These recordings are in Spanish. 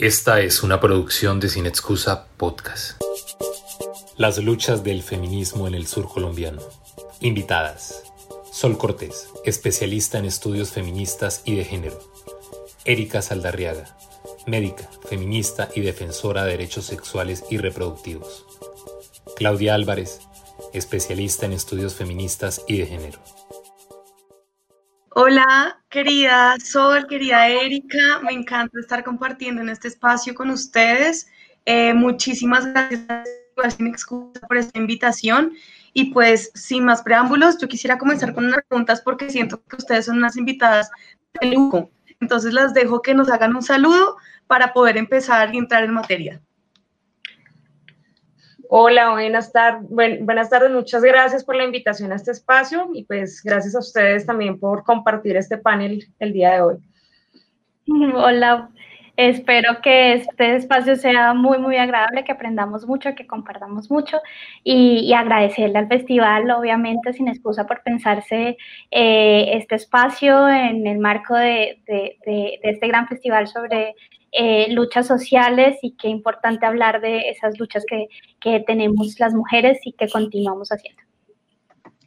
Esta es una producción de Sin Excusa Podcast. Las luchas del feminismo en el sur colombiano. Invitadas. Sol Cortés, especialista en estudios feministas y de género. Erika Saldarriaga, médica, feminista y defensora de derechos sexuales y reproductivos. Claudia Álvarez, especialista en estudios feministas y de género. Hola, querida Sol, querida Erika, me encanta estar compartiendo en este espacio con ustedes. Eh, muchísimas gracias por esta invitación. Y pues, sin más preámbulos, yo quisiera comenzar con unas preguntas porque siento que ustedes son unas invitadas de lujo. Entonces, las dejo que nos hagan un saludo para poder empezar y entrar en materia. Hola, buenas tardes. buenas tardes, muchas gracias por la invitación a este espacio y pues gracias a ustedes también por compartir este panel el día de hoy. Hola, espero que este espacio sea muy, muy agradable, que aprendamos mucho, que compartamos mucho y, agradecerle al festival, obviamente, sin excusa por pensarse eh, este espacio en el marco de, de este gran festival sobre eh, luchas sociales y qué importante hablar de esas luchas que, que tenemos las mujeres y que continuamos haciendo.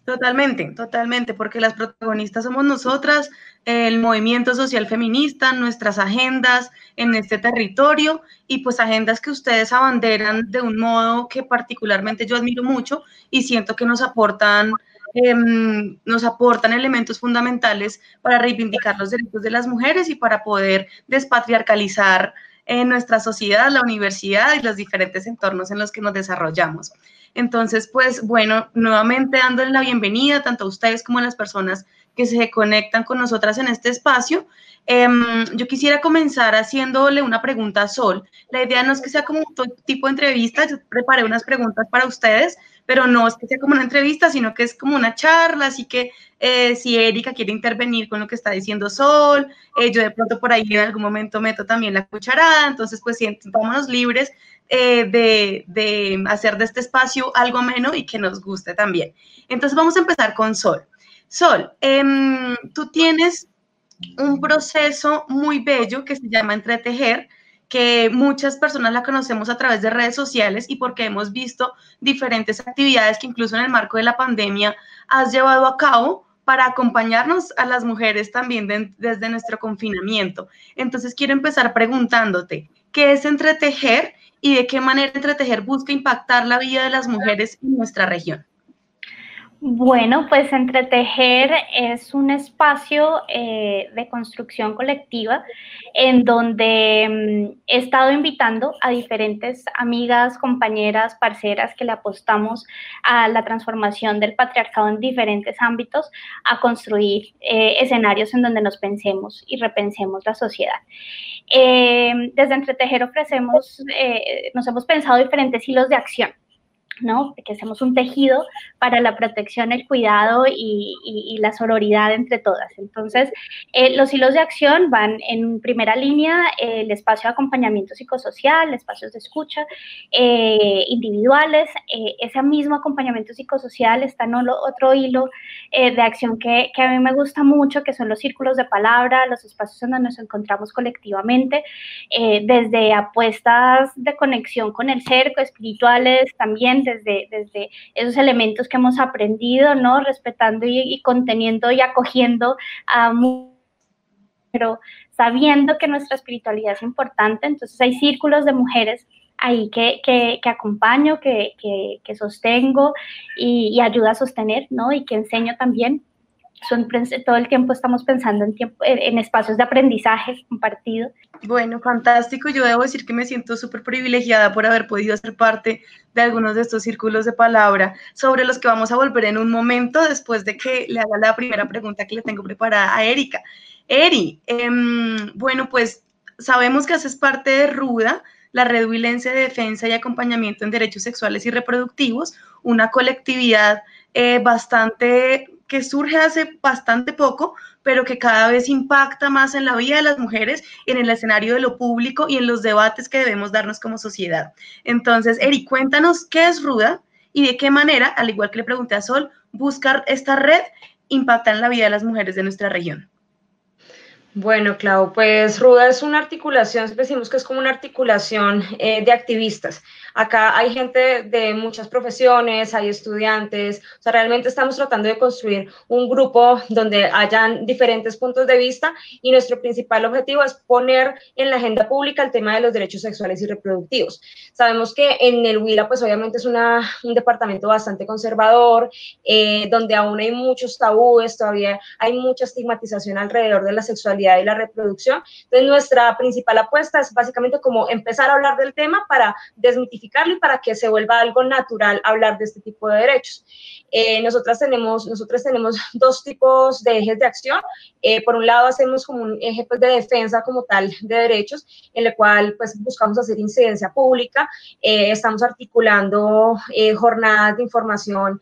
Totalmente, totalmente, porque las protagonistas somos nosotras, el movimiento social feminista, nuestras agendas en este territorio y pues agendas que ustedes abanderan de un modo que particularmente yo admiro mucho y siento que nos aportan Em, nos aportan elementos fundamentales para reivindicar los derechos de las mujeres y para poder despatriarcalizar en nuestra sociedad, la universidad y los diferentes entornos en los que nos desarrollamos. Entonces, pues bueno, nuevamente dándole la bienvenida tanto a ustedes como a las personas que se conectan con nosotras en este espacio. Em, yo quisiera comenzar haciéndole una pregunta a Sol. La idea no es que sea como un tipo de entrevista, yo preparé unas preguntas para ustedes, pero no es que sea como una entrevista, sino que es como una charla, así que eh, si Erika quiere intervenir con lo que está diciendo Sol, eh, yo de pronto por ahí en algún momento meto también la cucharada, entonces pues vámonos libres eh, de, de, hacer de este espacio algo ameno y que nos guste también. Entonces vamos a empezar con Sol. Sol, em, tú tienes un proceso muy bello que se llama entretejer, que muchas personas la conocemos a través de redes sociales y porque hemos visto diferentes actividades que incluso en el marco de la pandemia has llevado a cabo para acompañarnos a las mujeres también desde nuestro confinamiento. Entonces quiero empezar preguntándote, ¿qué es entretejer y de qué manera entretejer busca impactar la vida de las mujeres en nuestra región? Bueno, pues Entretejer es un espacio eh, de construcción colectiva en donde mm, he estado invitando a diferentes amigas, compañeras, parceras que le apostamos a la transformación del patriarcado en diferentes ámbitos a construir eh, escenarios en donde nos pensemos y repensemos la sociedad. Eh, desde Entretejer ofrecemos, nos hemos pensado diferentes hilos de acción ¿no? Que hacemos un tejido para la protección, el cuidado y, la sororidad entre todas. Entonces, eh, los hilos de acción van en primera línea el espacio de acompañamiento psicosocial, espacios de escucha eh, individuales. Eh, ese mismo acompañamiento psicosocial está en otro hilo de acción que, que, a mí me gusta mucho, que son los círculos de palabra, los espacios donde nos encontramos colectivamente, desde apuestas de conexión con el ser, espirituales también desde, desde esos elementos que hemos aprendido, ¿no? Respetando y, conteniendo y acogiendo a pero sabiendo que nuestra espiritualidad es importante, entonces hay círculos de mujeres ahí que, que, acompaño, que, que, sostengo y, y ayuda a sostener, ¿no? Y que enseño también son, todo el tiempo estamos pensando en, tiempo, en espacios de aprendizaje compartido. Bueno, fantástico. Yo debo decir que me siento súper privilegiada por haber podido ser parte de algunos de estos círculos de palabra sobre los que vamos a volver en un momento después de que le haga la primera pregunta que le tengo preparada a Erika. Eri, em, bueno, pues sabemos que haces parte de RUDA, la Red de Defensa y Acompañamiento en Derechos Sexuales y Reproductivos, una colectividad eh, bastante que surge hace bastante poco, pero que cada vez impacta más en la vida de las mujeres, en el escenario de lo público y en los debates que debemos darnos como sociedad. Entonces, Eri, cuéntanos qué es Ruda y de qué manera, al igual que le pregunté a Sol, buscar esta red impacta en la vida de las mujeres de nuestra región. Bueno, Clau, pues Ruda es una articulación, decimos que es como una articulación eh, de activistas. Acá hay gente de muchas profesiones, hay estudiantes, o sea, realmente estamos tratando de construir un grupo donde hayan diferentes puntos de vista y nuestro principal objetivo es poner en la agenda pública el tema de los derechos sexuales y reproductivos. Sabemos que en el Huila, pues obviamente es una, un departamento bastante conservador, eh, donde aún hay muchos tabúes, todavía hay mucha estigmatización alrededor de la sexualidad y la reproducción. Entonces, nuestra principal apuesta es básicamente como empezar a hablar del tema para desmitificar y para que se vuelva algo natural hablar de este tipo de derechos. Eh, nosotras tenemos, nosotros tenemos dos tipos de ejes de acción. Eh, por un lado, hacemos como un eje pues, de defensa como tal de derechos, en el cual pues, buscamos hacer incidencia pública. Eh, estamos articulando jornadas de información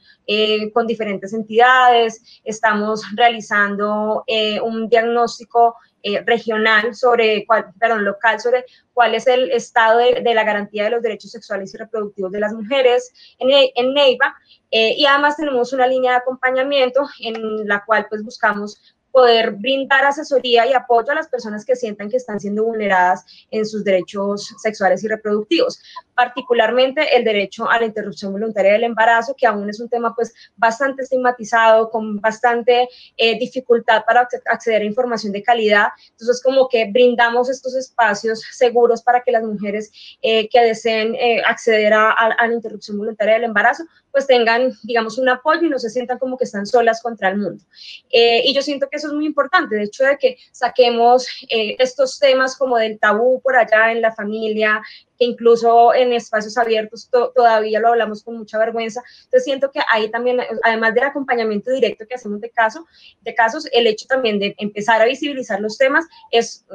con diferentes entidades. Estamos realizando un diagnóstico eh, regional sobre, cuál, perdón, local sobre cuál es el estado de, la garantía de los derechos sexuales y reproductivos de las mujeres en, Neiva. Eh, y además tenemos una línea de acompañamiento en la cual pues buscamos poder brindar asesoría y apoyo a las personas que sientan que están siendo vulneradas en sus derechos sexuales y reproductivos, particularmente el derecho a la interrupción voluntaria del embarazo, que aún es un tema pues bastante estigmatizado, con bastante eh, dificultad para acceder a información de calidad. Entonces, como que brindamos estos espacios seguros para que las mujeres eh, que deseen eh, acceder a, a la interrupción voluntaria del embarazo pues tengan, digamos, un apoyo y no se sientan como que están solas contra el mundo. Eh, y yo siento que eso es muy importante, de hecho de que saquemos eh, estos temas como del tabú por allá en la familia, incluso en espacios abiertos todavía lo hablamos con mucha vergüenza. Entonces siento que ahí también, además del acompañamiento directo que hacemos de, caso, de casos, el hecho también de empezar a visibilizar los temas es,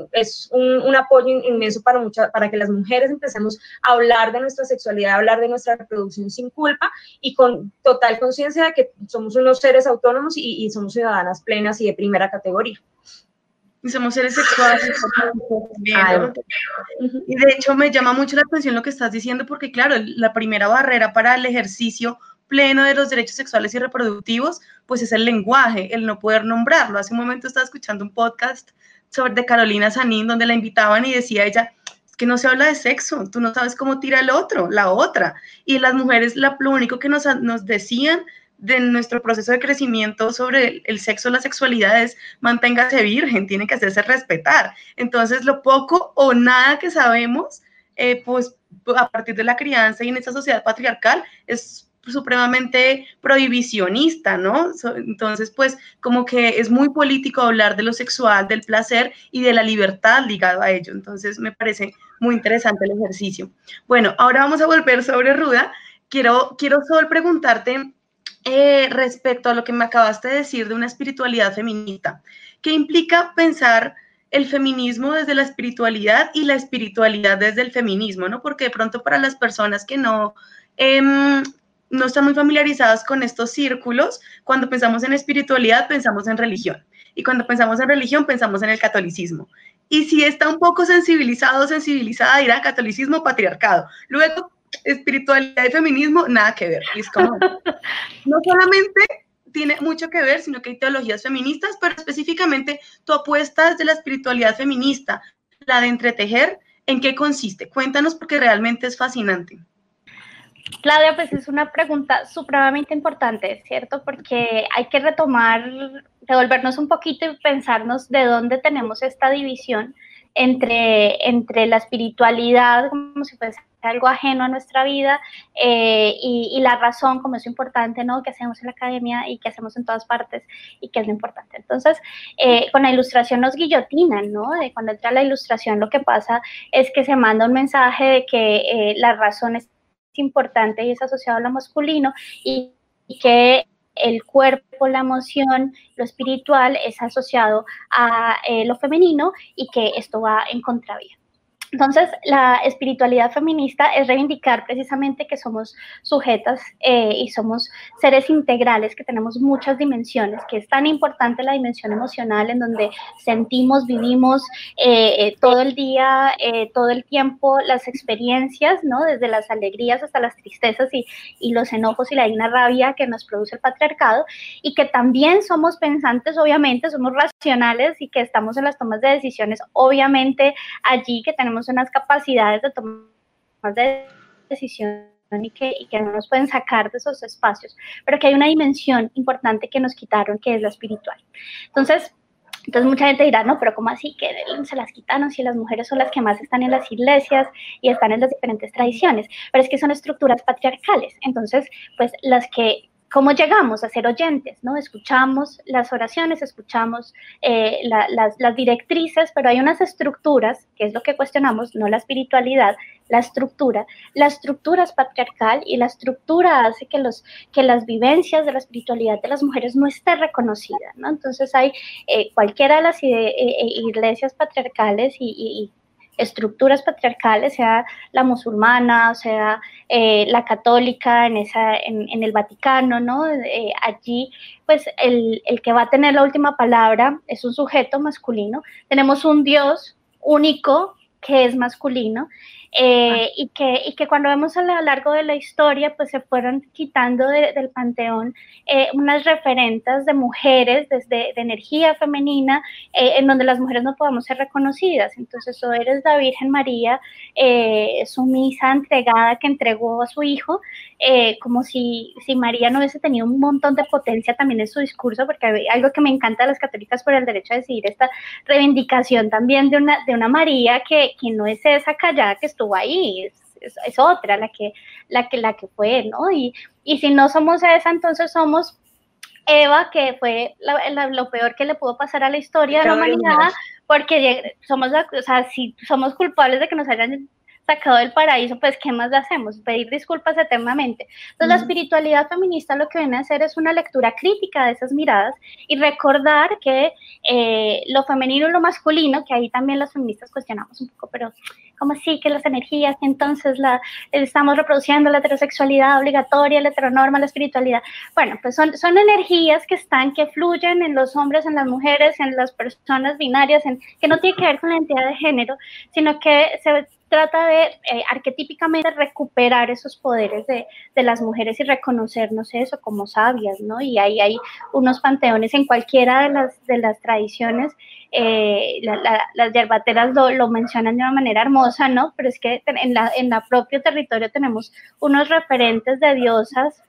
un, apoyo inmenso para, para que las mujeres empecemos a hablar de nuestra sexualidad, a hablar de nuestra reproducción sin culpa y con total conciencia de que somos unos seres autónomos y somos ciudadanas plenas y de primera categoría y somos seres sexuales. y de hecho me llama mucho la atención lo que estás diciendo porque claro, la primera barrera para el ejercicio pleno de los derechos sexuales y reproductivos, pues es el lenguaje, el no poder nombrarlo. Hace un momento estaba escuchando un podcast sobre de Carolina Sanín donde la invitaban y decía ella, es que no se habla de sexo, tú no sabes cómo tira el otro, la otra. Y las mujeres la, lo único que nos, nos decían de nuestro proceso de crecimiento sobre el sexo, la sexualidad es manténgase virgen, tiene que hacerse respetar. Entonces, lo poco o nada que sabemos, eh, pues a partir de la crianza y en esta sociedad patriarcal, es supremamente prohibicionista, ¿no? entonces, pues como que es muy político hablar de lo sexual, del placer y de la libertad ligado a ello. Entonces, me parece muy interesante el ejercicio. Bueno, ahora vamos a volver sobre Ruda. Quiero, quiero solo preguntarte eh, respecto a lo que me acabaste de decir de una espiritualidad feminista, que implica pensar el feminismo desde la espiritualidad y la espiritualidad desde el feminismo, ¿no? Porque de pronto para las personas que no, em, no están muy familiarizadas con estos círculos, cuando pensamos en espiritualidad pensamos en religión y cuando pensamos en religión pensamos en el catolicismo. Y si está un poco sensibilizado sensibilizada, dirá catolicismo patriarcado. Luego espiritualidad y feminismo, nada que ver. es como, no solamente tiene mucho que ver, sino que hay teologías feministas, pero específicamente tu apuesta de la espiritualidad feminista, la de entretejer, ¿en qué consiste? Cuéntanos porque realmente es fascinante. Claudia, pues es una pregunta supremamente importante, ¿cierto? Porque hay que retomar, devolvernos un poquito y pensarnos de dónde tenemos esta división entre, entre la espiritualidad, como si fuese algo ajeno a nuestra vida eh, y, la razón como es importante, ¿no? Que hacemos en la academia y que hacemos en todas partes y que es lo importante. Entonces, eh, con la ilustración nos guillotinan, ¿no? De cuando entra la ilustración lo que pasa es que se manda un mensaje de que eh, la razón es importante y es asociado a lo masculino y, que el cuerpo, la emoción, lo espiritual es asociado a lo femenino y que esto va en contravía. Entonces, la espiritualidad feminista es reivindicar precisamente que somos sujetas eh, y somos seres integrales, que tenemos muchas dimensiones, que es tan importante la dimensión emocional en donde sentimos, vivimos eh, eh, todo el día, todo el tiempo las experiencias, ¿no? Desde las alegrías hasta las tristezas y, y los enojos y la digna rabia que nos produce el patriarcado, y que también somos pensantes, obviamente, somos racionales y que estamos en las tomas de decisiones, obviamente, allí que tenemos unas capacidades de tomar de decisión y que, y que no nos pueden sacar de esos espacios, pero que hay una dimensión importante que nos quitaron, que es la espiritual. Entonces, entonces mucha gente dirá, no, pero ¿cómo así que se las quitaron si las mujeres son las que más están en las iglesias y están en las diferentes tradiciones? Pero es que son estructuras patriarcales. Entonces, pues las que ¿Cómo llegamos a ser oyentes? ¿no? Escuchamos las oraciones, escuchamos eh, las, directrices, pero hay unas estructuras, que es lo que cuestionamos, no la espiritualidad, la estructura. La estructura es patriarcal y la estructura hace que, los, que las vivencias de la espiritualidad de las mujeres no esté reconocida. ¿no? Entonces hay eh, cualquiera de las eh, iglesias patriarcales y estructuras patriarcales, sea la musulmana, sea eh, la católica en, esa, en, el Vaticano, ¿no? Eh, allí, pues el, el que va a tener la última palabra es un sujeto masculino. Tenemos un Dios único que es masculino eh, y, que, y que cuando vemos a lo largo de la historia, pues se fueron quitando del panteón eh, unas referentes de mujeres desde de energía femenina, eh, en donde las mujeres no podamos ser reconocidas. Entonces, o eres la Virgen María, sumisa, entregada, que entregó a su hijo, como si, si María no hubiese tenido un montón de potencia también en su discurso, porque algo que me encanta de las católicas por el derecho a decidir, esta reivindicación también de una, de una María que, que no es esa callada que estuvo ahí, es, otra la que, la que, la que fue, ¿no? Y, y si no somos esa, entonces somos Eva, que fue lo peor que le pudo pasar a la historia de la humanidad, porque somos, o sea, si somos culpables de que nos hayan sacado del paraíso, pues ¿qué más hacemos? Pedir disculpas eternamente. Entonces, la espiritualidad feminista lo que viene a hacer es una lectura crítica de esas miradas y recordar que eh, lo femenino y lo masculino, que ahí también las feministas cuestionamos un poco, pero ¿cómo así que las energías? entonces la, estamos reproduciendo la heterosexualidad obligatoria, la heteronorma, la espiritualidad. Bueno, pues son, son energías que están, que fluyen en los hombres, en las mujeres, en las personas binarias, en, que no tiene que ver con la identidad de género, sino que se trata de eh, arquetípicamente recuperar esos poderes de, de, las mujeres y reconocernos eso como sabias, ¿no? Y ahí hay unos panteones en cualquiera de las, de las tradiciones, eh, las yerbateras lo, lo, mencionan de una manera hermosa, ¿no? Pero es que en la, en la propio territorio tenemos unos referentes de diosas,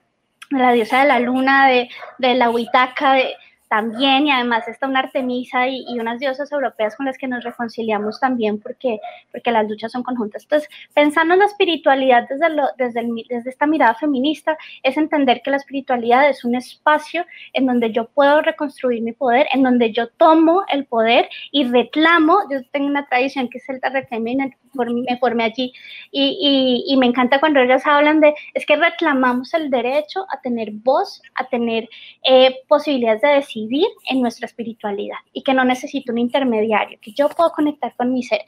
la diosa de la luna, de, de la huitaca, de, también y además está una Artemisa y, unas diosas europeas con las que nos reconciliamos también porque, porque las luchas son conjuntas. Entonces, pensando en la espiritualidad desde, lo, desde, el, desde esta mirada feminista, es entender que la espiritualidad es un espacio en donde yo puedo reconstruir mi poder, en donde yo tomo el poder y reclamo, yo tengo una tradición que es el reclamo y me formé allí y, y, y me encanta cuando ellas hablan de, es que reclamamos el derecho a tener voz, a tener eh, posibilidades de decir vivir en nuestra espiritualidad y que no necesito un intermediario, que yo puedo conectar con mi ser.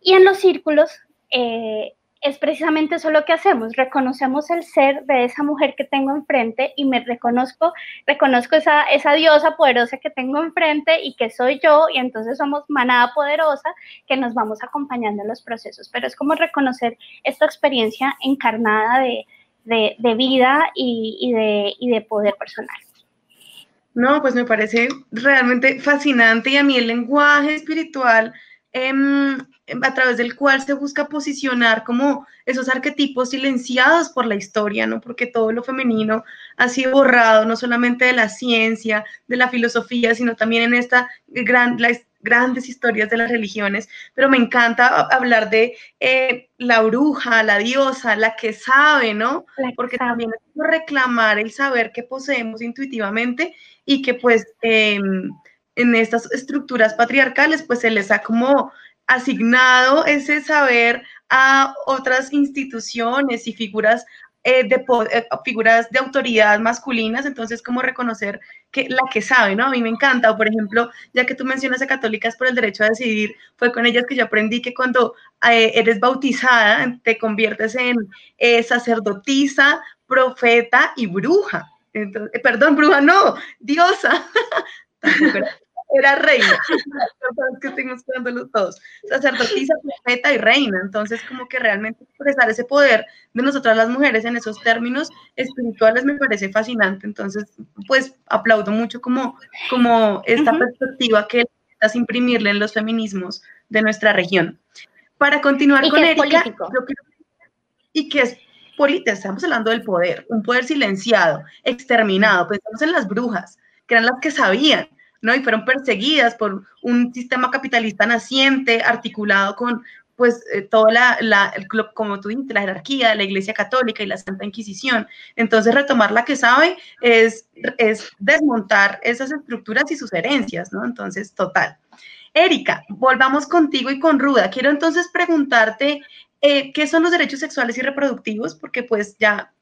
Y en los círculos eh, es precisamente eso lo que hacemos, reconocemos el ser de esa mujer que tengo enfrente y me reconozco, reconozco esa, esa diosa poderosa que tengo enfrente y que soy yo y entonces somos manada poderosa que nos vamos acompañando en los procesos, pero es como reconocer esta experiencia encarnada de, de, vida y, de, y de poder personal. No, pues me parece realmente fascinante y a mí el lenguaje espiritual em, em, a través del cual se busca posicionar como esos arquetipos silenciados por la historia, ¿no? Porque todo lo femenino ha sido borrado, no solamente de la ciencia, de la filosofía, sino también en esta gran, grandes historias de las religiones, pero me encanta hablar de eh, la bruja, la diosa, la que sabe, ¿no? Porque también es reclamar el saber que poseemos intuitivamente y que pues em, en estas estructuras patriarcales pues se les ha como asignado ese saber a otras instituciones y figuras eh, de eh, figuras de autoridad masculinas, entonces como reconocer que la que sabe, ¿no? A mí me encanta, o por ejemplo, ya que tú mencionas a católicas por el derecho a decidir, fue con ellas que yo aprendí que cuando eh, eres bautizada te conviertes en sacerdotisa, profeta y bruja. perdón, bruja, no, diosa. era reina. que estoy los todos. Sacerdotisa, profeta y reina. Entonces, como que realmente expresar ese poder de nosotras las mujeres en esos términos espirituales me parece fascinante. Entonces, pues aplaudo mucho como, como esta perspectiva que estás imprimirle en los feminismos de nuestra región. Para continuar con Erika, y que es política, estamos hablando del poder, un poder silenciado, exterminado, pensamos en las brujas, que eran las que sabían, ¿no? Y fueron perseguidas por un sistema capitalista naciente, articulado con, pues, eh, toda la, la como tú dices, la jerarquía la Iglesia Católica y la Santa Inquisición. Entonces, retomar la que sabe es, es desmontar esas estructuras y sus herencias, ¿no? Entonces, total. Erika, volvamos contigo y con Ruda. Quiero entonces preguntarte eh, qué son los derechos sexuales y reproductivos, porque pues ya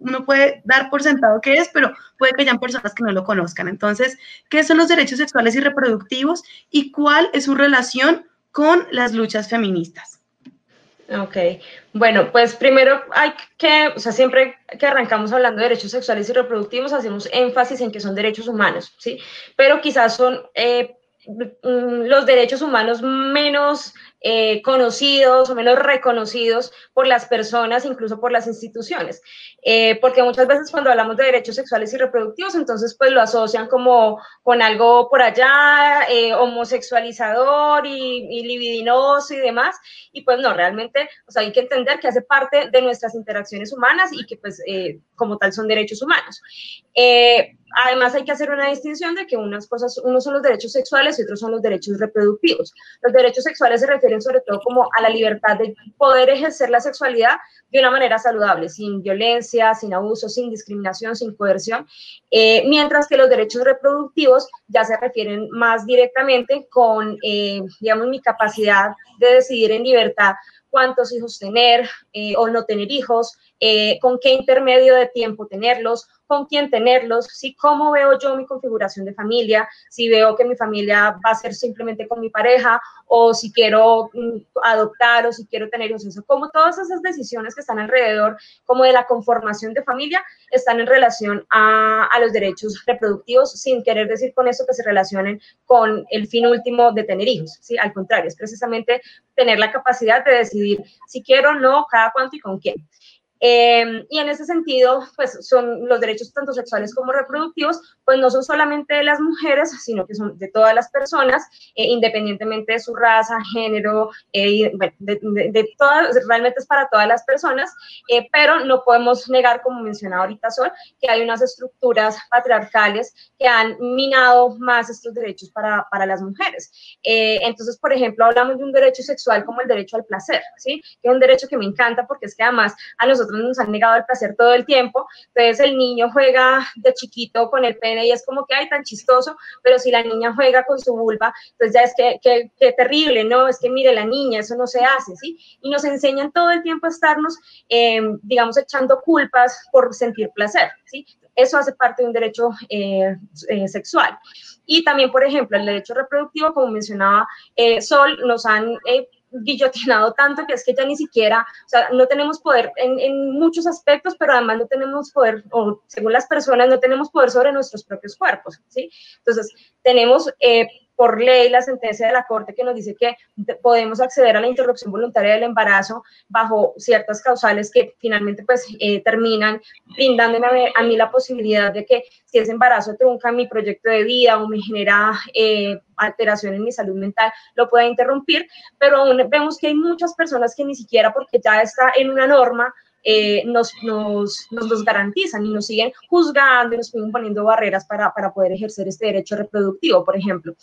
uno puede dar por sentado que es, pero puede que hayan personas que no lo conozcan. Entonces, ¿qué son los derechos sexuales y reproductivos y cuál es su relación con las luchas feministas? Ok, bueno, pues primero hay que, o sea, siempre que arrancamos hablando de derechos sexuales y reproductivos, hacemos énfasis en que son derechos humanos, ¿sí? Pero quizás son eh, mm, los derechos humanos menos eh, conocidos o menos reconocidos por las personas, incluso por las instituciones. Eh, porque muchas veces cuando hablamos de derechos sexuales y reproductivos, entonces pues lo asocian como con algo por allá, eh, homosexualizador y, y, libidinoso y demás. Y pues no, realmente o sea, hay que entender que hace parte de nuestras interacciones humanas y que pues como tal son derechos humanos. Además, hay que hacer una distinción de que unas cosas, unos son los derechos sexuales y otros son los derechos reproductivos. Los derechos sexuales se refieren sobre todo como a la libertad de poder ejercer la sexualidad de una manera saludable, sin violencia, sin abuso, sin discriminación, sin coerción, eh, mientras que los derechos reproductivos ya se refieren más directamente con, eh, digamos, mi capacidad de decidir en libertad cuántos hijos tener eh, o no tener hijos, con qué intermedio de tiempo tenerlos con quién tenerlos, si cómo veo yo mi configuración de familia, si veo que mi familia va a ser simplemente con mi pareja o si quiero mm, adoptar o si quiero tener hijos, eso, como todas esas decisiones que están alrededor como de la conformación de familia están en relación a, los derechos reproductivos, sin querer decir con eso que se relacionen con el fin último de tener hijos. Al contrario, es precisamente tener la capacidad de decidir si quiero o no, cada cuánto y con quién. Em, y en ese sentido, pues son los derechos tanto sexuales como reproductivos, pues no son solamente de las mujeres, sino que son de todas las personas, eh, independientemente de su raza, género, eh, de, todas, realmente es para todas las personas, eh, pero no podemos negar, como mencionaba ahorita Sol, que hay unas estructuras patriarcales que han minado más estos derechos para, para las mujeres. entonces, por ejemplo, hablamos de un derecho sexual como el derecho al placer, ¿sí? Que es un derecho que me encanta porque es que además a nosotros nos han negado el placer todo el tiempo. Entonces el niño juega de chiquito con el pene y es como que, ay, tan chistoso, pero si la niña juega con su vulva, entonces ya es que, que, terrible, ¿no? Es que mire la niña, eso no se hace, ¿sí? Y nos enseñan todo el tiempo a estarnos, em, digamos, echando culpas por sentir placer, ¿sí? Eso hace parte de un derecho eh, eh, sexual. Y también, por ejemplo, el derecho reproductivo, como mencionaba eh, Sol, nos han guillotinado tanto que es que ya ni siquiera, o sea, no tenemos poder en, en, muchos aspectos, pero además no tenemos poder, o según las personas, no tenemos poder sobre nuestros propios cuerpos, ¿sí? Entonces, tenemos eh, por ley la sentencia de la Corte que nos dice que podemos acceder a la interrupción voluntaria del embarazo bajo ciertas causales que finalmente pues eh, terminan brindándome a, mí la posibilidad de que si ese embarazo trunca mi proyecto de vida o me genera eh, alteración en mi salud mental, lo pueda interrumpir, pero aún vemos que hay muchas personas que ni siquiera porque ya está en una norma, eh, nos, nos, nos, garantizan y nos siguen juzgando y nos siguen poniendo barreras para, para poder ejercer este derecho reproductivo, por ejemplo.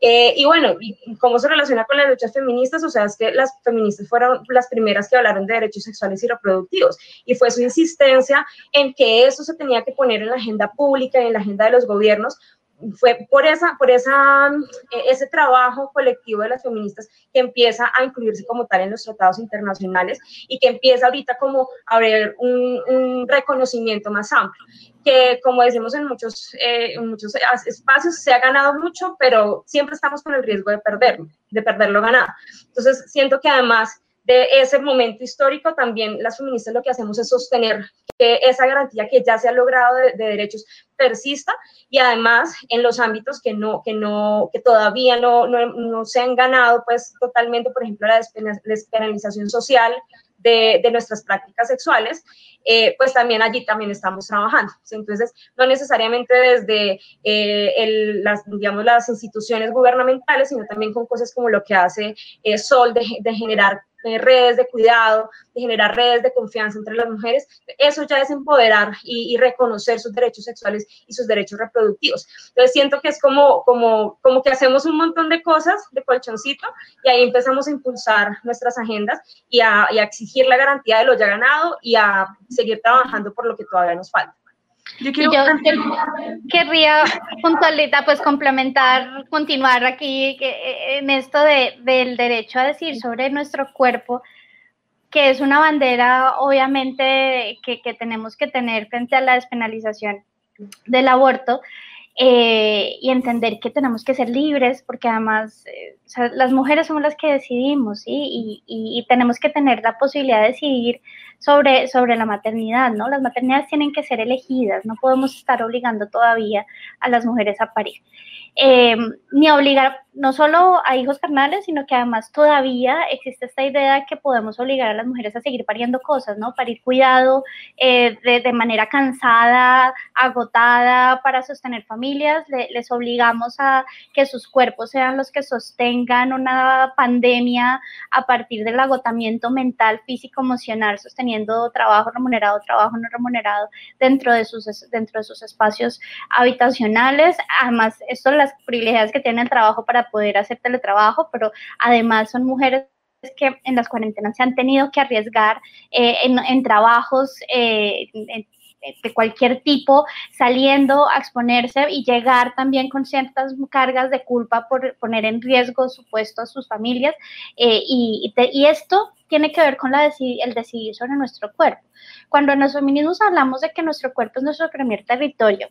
Eh, y bueno, ¿cómo se relaciona con las luchas feministas? O sea, es que las feministas fueron las primeras que hablaron de derechos sexuales y reproductivos y fue su insistencia en que eso se tenía que poner en la agenda pública y en la agenda de los gobiernos fue por, esa, por esa, eh, ese trabajo colectivo de las feministas que empieza a incluirse como tal en los tratados internacionales y que empieza ahorita como a haber un, un reconocimiento más amplio que como decimos en muchos, eh, en muchos espacios, se ha ganado mucho, pero siempre estamos con el riesgo de perderlo, de perderlo ganado. Entonces, siento que además de ese momento histórico, también las feministas lo que hacemos es sostener que esa garantía que ya se ha logrado de, derechos persista y además en los ámbitos que no que no que todavía no, no, no se han ganado pues totalmente por ejemplo la despenalización social de, de, nuestras prácticas sexuales, eh, pues también allí también estamos trabajando. Entonces, no necesariamente desde eh, las, digamos, las instituciones gubernamentales, sino también con cosas como lo que hace eh, Sol de generar redes de cuidado, de generar redes de confianza entre las mujeres, eso ya es empoderar y, reconocer sus derechos sexuales y sus derechos reproductivos. Entonces siento que es como, como, como que hacemos un montón de cosas de colchoncito y ahí empezamos a impulsar nuestras agendas y a, y a exigir la garantía de lo ya ganado y a seguir trabajando por lo que todavía nos falta. Yo, quiero... querría puntualita, pues complementar, continuar aquí eh, en esto de, del derecho a decir sobre nuestro cuerpo, que es una bandera obviamente que, que tenemos que tener frente a la despenalización del aborto. Eh, y entender que tenemos que ser libres, porque además eh, las mujeres somos las que decidimos, ¿sí? Y, y, tenemos que tener la posibilidad de decidir sobre, sobre la maternidad, ¿no? Las maternidades tienen que ser elegidas, no podemos estar obligando todavía a las mujeres a parir. Eh, ni obligar no solo a hijos carnales, sino que además todavía existe esta idea de que podemos obligar a las mujeres a seguir pariendo cosas, ¿no? Parir cuidado eh, de, manera cansada, agotada para sostener familias, les obligamos a que sus cuerpos sean los que sostengan una pandemia a partir del agotamiento mental, físico, emocional, sosteniendo trabajo remunerado, trabajo no remunerado dentro de sus, dentro de sus espacios habitacionales. Además, esto las privilegiadas que tienen el trabajo para poder hacer teletrabajo, pero además son mujeres que en las cuarentenas se han tenido que arriesgar eh, en, trabajos eh, de cualquier tipo, saliendo a exponerse y llegar también con ciertas cargas de culpa por poner en riesgo supuesto a sus familias. Eh, y, y, esto tiene que ver con la el decidir sobre nuestro cuerpo. Cuando en los feminismos hablamos de que nuestro cuerpo es nuestro primer territorio,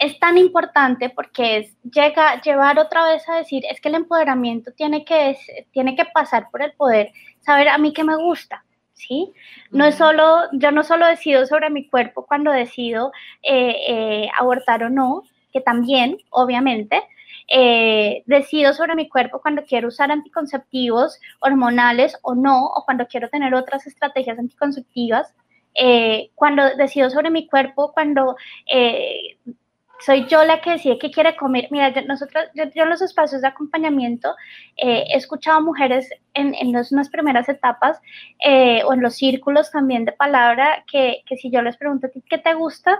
es tan importante porque es llega, llevar otra vez a decir, es que el empoderamiento tiene que, tiene que pasar por el poder, saber a mí qué me gusta, ¿sí? No es solo, yo no solo decido sobre mi cuerpo cuando decido eh, eh, abortar o no, que también, obviamente, eh, decido sobre mi cuerpo cuando quiero usar anticonceptivos hormonales o no, o cuando quiero tener otras estrategias anticonceptivas, cuando decido sobre mi cuerpo, cuando soy yo la que decide qué quiere comer. Mira, yo, nosotros, yo, en los espacios de acompañamiento eh, he escuchado mujeres en, en unas primeras etapas eh, o en los círculos también de palabra que, que si yo les pregunto a ti qué te gusta,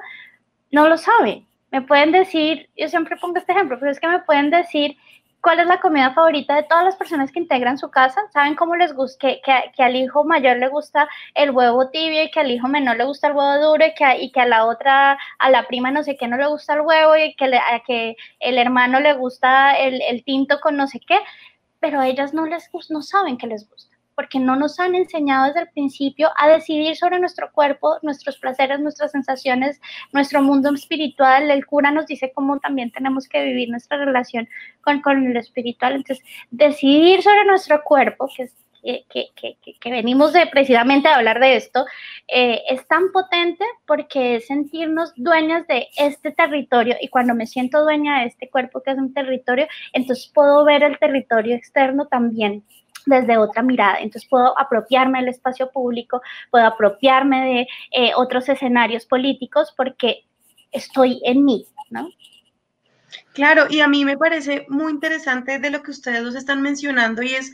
no lo saben. Me pueden decir, yo siempre pongo este ejemplo, pero es que me pueden decir cuál es la comida favorita de todas las personas que integran su casa, saben cómo les gusta, que, al hijo mayor le gusta el huevo tibio y que al hijo menor le gusta el huevo duro y que, y que a la otra, a la prima no sé qué no le gusta el huevo y que, a que el hermano le gusta el, el tinto con no sé qué, pero a ellas no les no saben qué les gusta porque no nos han enseñado desde el principio a decidir sobre nuestro cuerpo, nuestros placeres, nuestras sensaciones, nuestro mundo espiritual. El cura nos dice cómo también tenemos que vivir nuestra relación con, con el espiritual. Entonces, decidir sobre nuestro cuerpo, que que, que, que, venimos de precisamente a hablar de esto, eh, es tan potente porque es sentirnos dueñas de este territorio y cuando me siento dueña de este cuerpo que es un territorio, entonces puedo ver el territorio externo también desde otra mirada. Entonces puedo apropiarme del espacio público, puedo apropiarme de eh, otros escenarios políticos porque estoy en mí, ¿no? Claro, y a mí me parece muy interesante de lo que ustedes nos están mencionando y es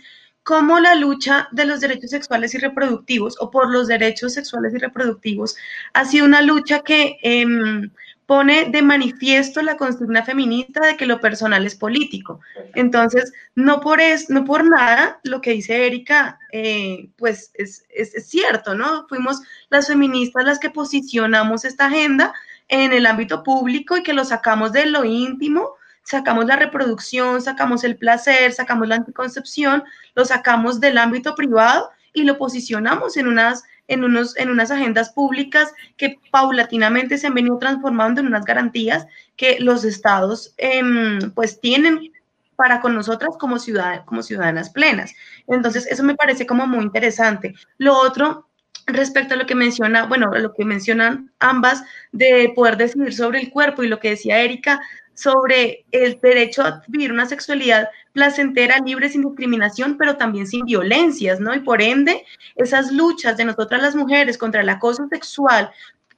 cómo la lucha de los derechos sexuales y reproductivos o por los derechos sexuales y reproductivos ha sido una lucha que em, pone de manifiesto la consigna feminista de que lo personal es político. Entonces, no por, es, no por nada lo que dice Erika, eh, pues es, es, cierto, ¿no? Fuimos las feministas las que posicionamos esta agenda en el ámbito público y que lo sacamos de lo íntimo, sacamos la reproducción, sacamos el placer, sacamos la anticoncepción, lo sacamos del ámbito privado y lo posicionamos en unas, en unos, en unas agendas públicas que paulatinamente se han venido transformando en unas garantías que los estados em, pues tienen para con nosotras como, ciudad, como ciudadanas plenas. Entonces, eso me parece como muy interesante. Lo otro, respecto a lo que menciona, bueno, lo que mencionan ambas de poder decidir sobre el cuerpo y lo que decía Erika sobre el derecho a vivir una sexualidad placentera, libre, sin discriminación, pero también sin violencias, ¿no? Y por ende, esas luchas de nosotras las mujeres contra el acoso sexual,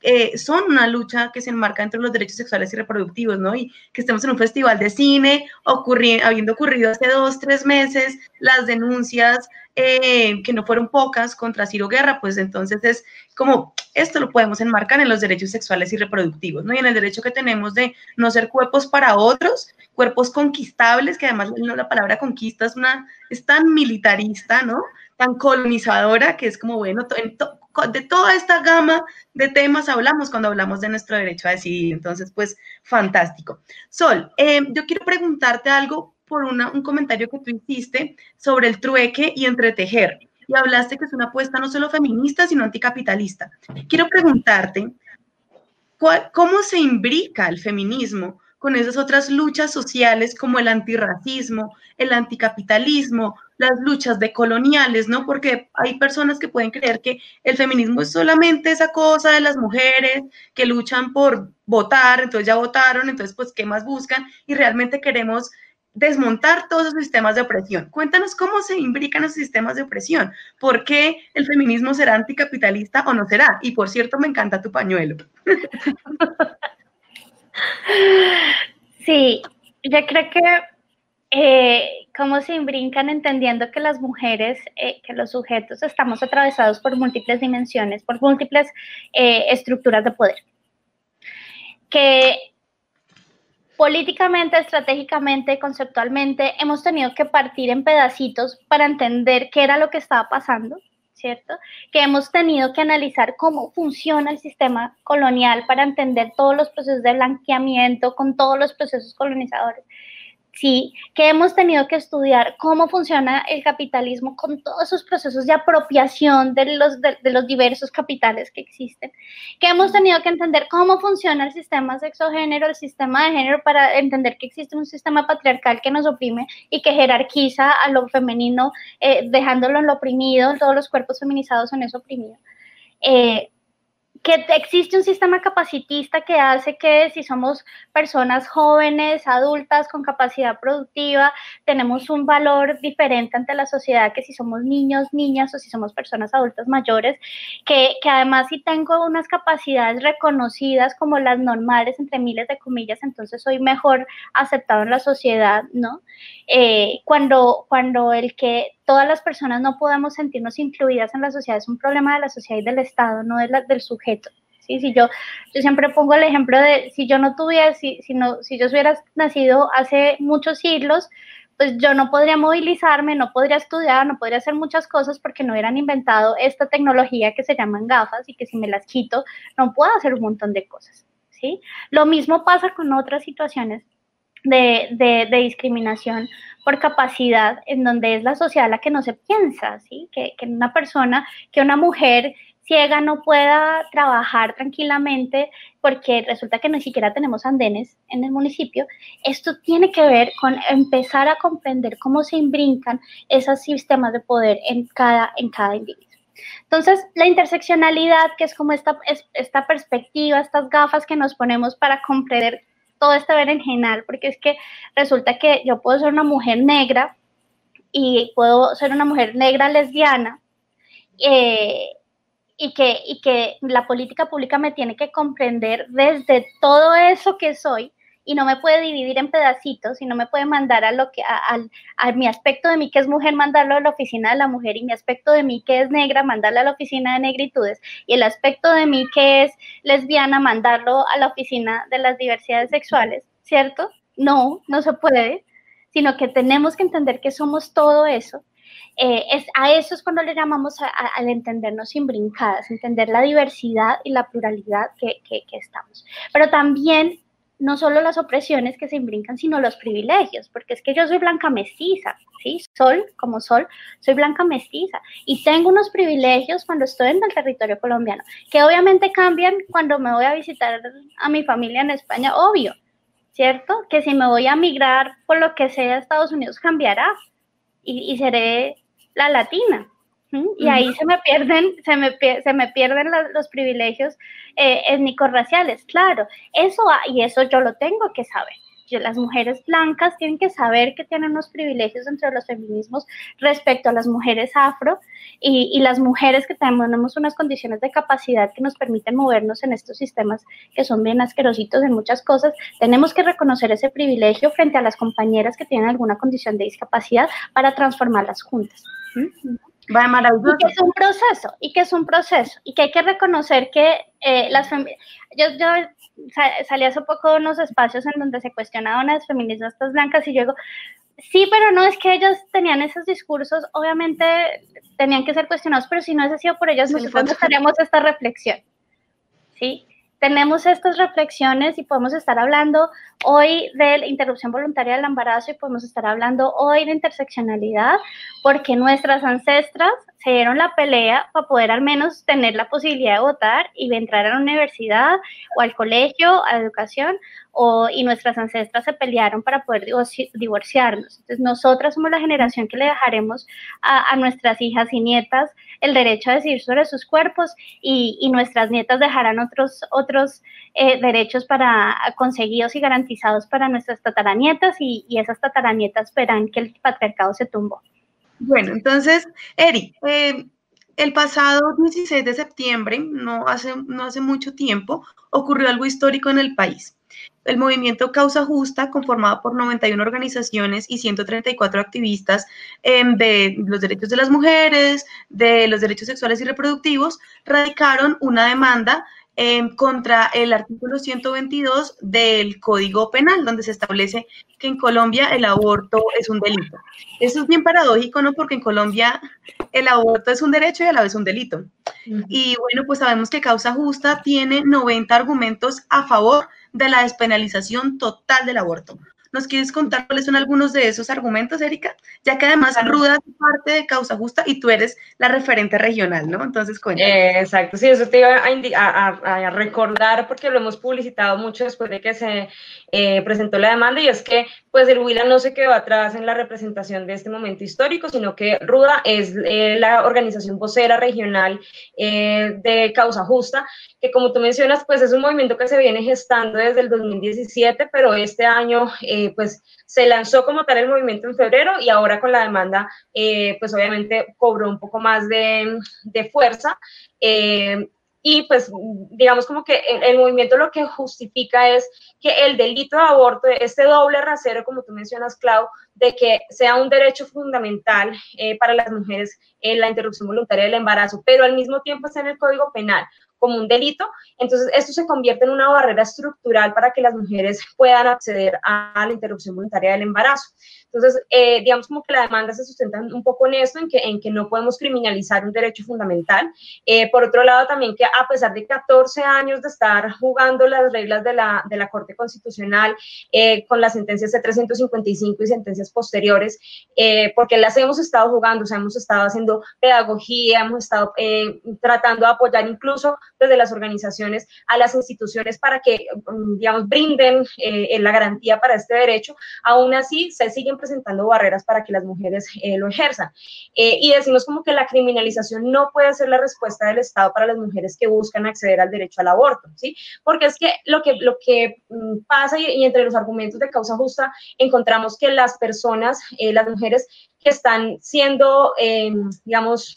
eh, son una lucha que se enmarca entre los derechos sexuales y reproductivos, ¿no? Y que estemos en un festival de cine, habiendo ocurrido hace dos, tres meses las denuncias, eh, que no fueron pocas, contra Ciro Guerra, pues entonces es como, esto lo podemos enmarcar en los derechos sexuales y reproductivos, ¿no? Y en el derecho que tenemos de no ser cuerpos para otros, cuerpos conquistables, que además la palabra conquista es, una, es tan militarista, ¿no? Tan colonizadora, que es como, bueno, en de toda esta gama de temas hablamos cuando hablamos de nuestro derecho a decidir. Entonces, pues, fantástico. Sol, eh, yo quiero preguntarte algo por un comentario que tú hiciste sobre el trueque y entretejer. Y hablaste que es una apuesta no solo feminista, sino anticapitalista. Quiero preguntarte, ¿cómo se imbrica el feminismo con esas otras luchas sociales como el antirracismo, el anticapitalismo, las luchas decoloniales, ¿no? Porque hay personas que pueden creer que el feminismo es solamente esa cosa de las mujeres que luchan por votar, entonces ya votaron, entonces pues ¿qué más buscan? Y realmente queremos desmontar todos esos sistemas de opresión. Cuéntanos cómo se imbrican esos sistemas de opresión. ¿Por qué el feminismo será anticapitalista o no será? Y por cierto, me encanta tu pañuelo. Sí, yo creo que eh, cómo se imbrincan entendiendo que las mujeres, eh, que los sujetos estamos atravesados por múltiples dimensiones, por múltiples eh, estructuras de poder. Que políticamente, estratégicamente, conceptualmente, hemos tenido que partir en pedacitos para entender qué era lo que estaba pasando ¿cierto? Que hemos tenido que analizar cómo funciona el sistema colonial para entender todos los procesos de blanqueamiento con todos los procesos colonizadores ¿sí? Que hemos tenido que estudiar cómo funciona el capitalismo con todos esos procesos de apropiación de los, de, los diversos capitales que existen, que hemos tenido que entender cómo funciona el sistema sexogénero, el sistema de género, para entender que existe un sistema patriarcal que nos oprime y que jerarquiza a lo femenino, eh, dejándolo en lo oprimido, todos los cuerpos feminizados en eso oprimido. Eh, que existe un sistema capacitista que hace que si somos personas jóvenes, adultas, con capacidad productiva, tenemos un valor diferente ante la sociedad que si somos niños, niñas o si somos personas adultas mayores, que, que además si tengo unas capacidades reconocidas como las normales, entre miles de comillas, entonces soy mejor aceptado en la sociedad, ¿no? Eh, cuando, cuando el que todas las personas no podemos sentirnos incluidas en la sociedad es un problema de la sociedad y del Estado, no la, del sujeto. ¿sí? Si yo, yo siempre pongo el ejemplo de si yo no tuviera, si, si, no, si yo hubiera nacido hace muchos siglos, pues yo no podría movilizarme, no podría estudiar, no podría hacer muchas cosas porque no hubieran inventado esta tecnología que se llaman gafas y que si me las quito no puedo hacer un montón de cosas. ¿sí? Lo mismo pasa con otras situaciones de, de, discriminación por capacidad, en donde es la sociedad la que no se piensa, ¿sí? Que, que una persona, que una mujer ciega no pueda trabajar tranquilamente porque resulta que ni siquiera tenemos andenes en el municipio, esto tiene que ver con empezar a comprender cómo se imbrincan esos sistemas de poder en cada, en cada individuo. Entonces, la interseccionalidad, que es como esta, esta perspectiva, estas gafas que nos ponemos para comprender todo este berenjenal, porque es que resulta que yo puedo ser una mujer negra y puedo ser una mujer negra lesbiana eh, y, que, y que la política pública me tiene que comprender desde todo eso que soy y no me puede dividir en pedacitos y no me puede mandar a lo que a, mi aspecto de mí que es mujer mandarlo a la oficina de la mujer y mi aspecto de mí que es negra mandarlo a la oficina de negritudes y el aspecto de mí que es lesbiana mandarlo a la oficina de las diversidades sexuales, ¿cierto? No, no se puede, sino que tenemos que entender que somos todo eso Eh, es, a eso es cuando le llamamos al entendernos sin brincadas, entender la diversidad y la pluralidad que, que, que estamos. Pero también no solo las opresiones que se imbrincan, sino los privilegios, porque es que yo soy blanca mestiza, ¿sí? Sol, como sol, soy blanca mestiza y tengo unos privilegios cuando estoy en el territorio colombiano, que obviamente cambian cuando me voy a visitar a mi familia en España, obvio, ¿cierto? Que si me voy a migrar por lo que sea a Estados Unidos cambiará y, seré la latina, y ahí se me pierden, se me, se me pierden los privilegios eh, étnico-raciales, claro. Eso, y eso yo lo tengo que saber las mujeres blancas tienen que saber que tienen unos privilegios entre los feminismos respecto a las mujeres afro y, las mujeres que tenemos unas condiciones de capacidad que nos permiten movernos en estos sistemas que son bien asquerositos en muchas cosas. Tenemos que reconocer ese privilegio frente a las compañeras que tienen alguna condición de discapacidad para transformarlas juntas. Va maravilloso. Y que es un proceso, y que es un proceso, y que hay que reconocer que eh, las yo, yo salí hace poco de unos espacios en donde se cuestionaban a las feministas blancas y yo digo, sí, pero no es que ellas tenían esos discursos, obviamente tenían que ser cuestionados, pero si no hubiese sido por ellas, nosotros no estaríamos esta reflexión. ¿Sí? Tenemos estas reflexiones y podemos estar hablando hoy de la interrupción voluntaria del embarazo y podemos estar hablando hoy de interseccionalidad porque nuestras ancestras se dieron la pelea para poder al menos tener la posibilidad de votar y entrar a la universidad o al colegio, a la educación, y nuestras ancestras se pelearon para poder divorciarnos. Entonces, nosotras somos la generación que le dejaremos a, nuestras hijas y nietas el derecho a decidir sobre sus cuerpos y, nuestras nietas dejarán otros, otros eh, derechos para conseguidos y garantizados para nuestras tataranietas y, y esas tataranietas verán que el patriarcado se tumbó. Bueno, entonces, Eri, eh, el pasado 16 de septiembre, no hace, no hace mucho tiempo, ocurrió algo histórico en el país. El movimiento Causa Justa, conformado por 91 organizaciones y 134 activistas de los derechos de las mujeres, de los derechos sexuales y reproductivos, radicaron una demanda contra el artículo 122 del Código Penal, donde se establece que en Colombia el aborto es un delito. Eso es bien paradójico, ¿no? Porque en Colombia el aborto es un derecho y a la vez un delito. Y bueno, pues sabemos que Causa Justa tiene 90 argumentos a favor de la despenalización total del aborto. ¿Nos quieres contar cuáles son algunos de esos argumentos, Erika? Ya que además Ruda es parte de Causa Justa y tú eres la referente regional, ¿no? Entonces, cuéntame. exacto, sí, eso te iba a, recordar porque lo hemos publicitado mucho después de que se eh, presentó la demanda y es que pues el Huila no se quedó atrás en la representación de este momento histórico, sino que Ruda es eh, la organización vocera regional eh, de Causa Justa, que como tú mencionas, pues es un movimiento que se viene gestando desde el 2017, pero este año pues se lanzó como tal el movimiento en febrero y ahora con la demanda, pues obviamente cobró un poco más de, fuerza. Y pues digamos como que el, movimiento lo que justifica es que el delito de aborto, este doble rasero, como tú mencionas, Clau, de que sea un derecho fundamental eh, para las mujeres en la interrupción voluntaria del embarazo, pero al mismo tiempo está en el Código Penal como un delito, entonces esto se convierte en una barrera estructural para que las mujeres puedan acceder a la interrupción voluntaria del embarazo. Entonces, eh, digamos como que la demanda se sustenta un poco en esto, en que, en que no podemos criminalizar un derecho fundamental. Eh, por otro lado, también que a pesar de 14 años de estar jugando las reglas de la, de la Corte Constitucional eh, con las sentencias de 355 y sentencias posteriores, porque las hemos estado jugando, o sea, hemos estado haciendo pedagogía, hemos estado tratando de apoyar incluso desde las organizaciones a las instituciones para que, mm, digamos, brinden la garantía para este derecho, aún así se siguen presentando barreras para que las mujeres eh, lo ejerzan. Eh, y decimos como que la criminalización no puede ser la respuesta del Estado para las mujeres que buscan acceder al derecho al aborto, ¿sí? Porque es que lo que, lo que mm, pasa y, entre los argumentos de causa justa encontramos que las personas, eh, las mujeres que están siendo, digamos,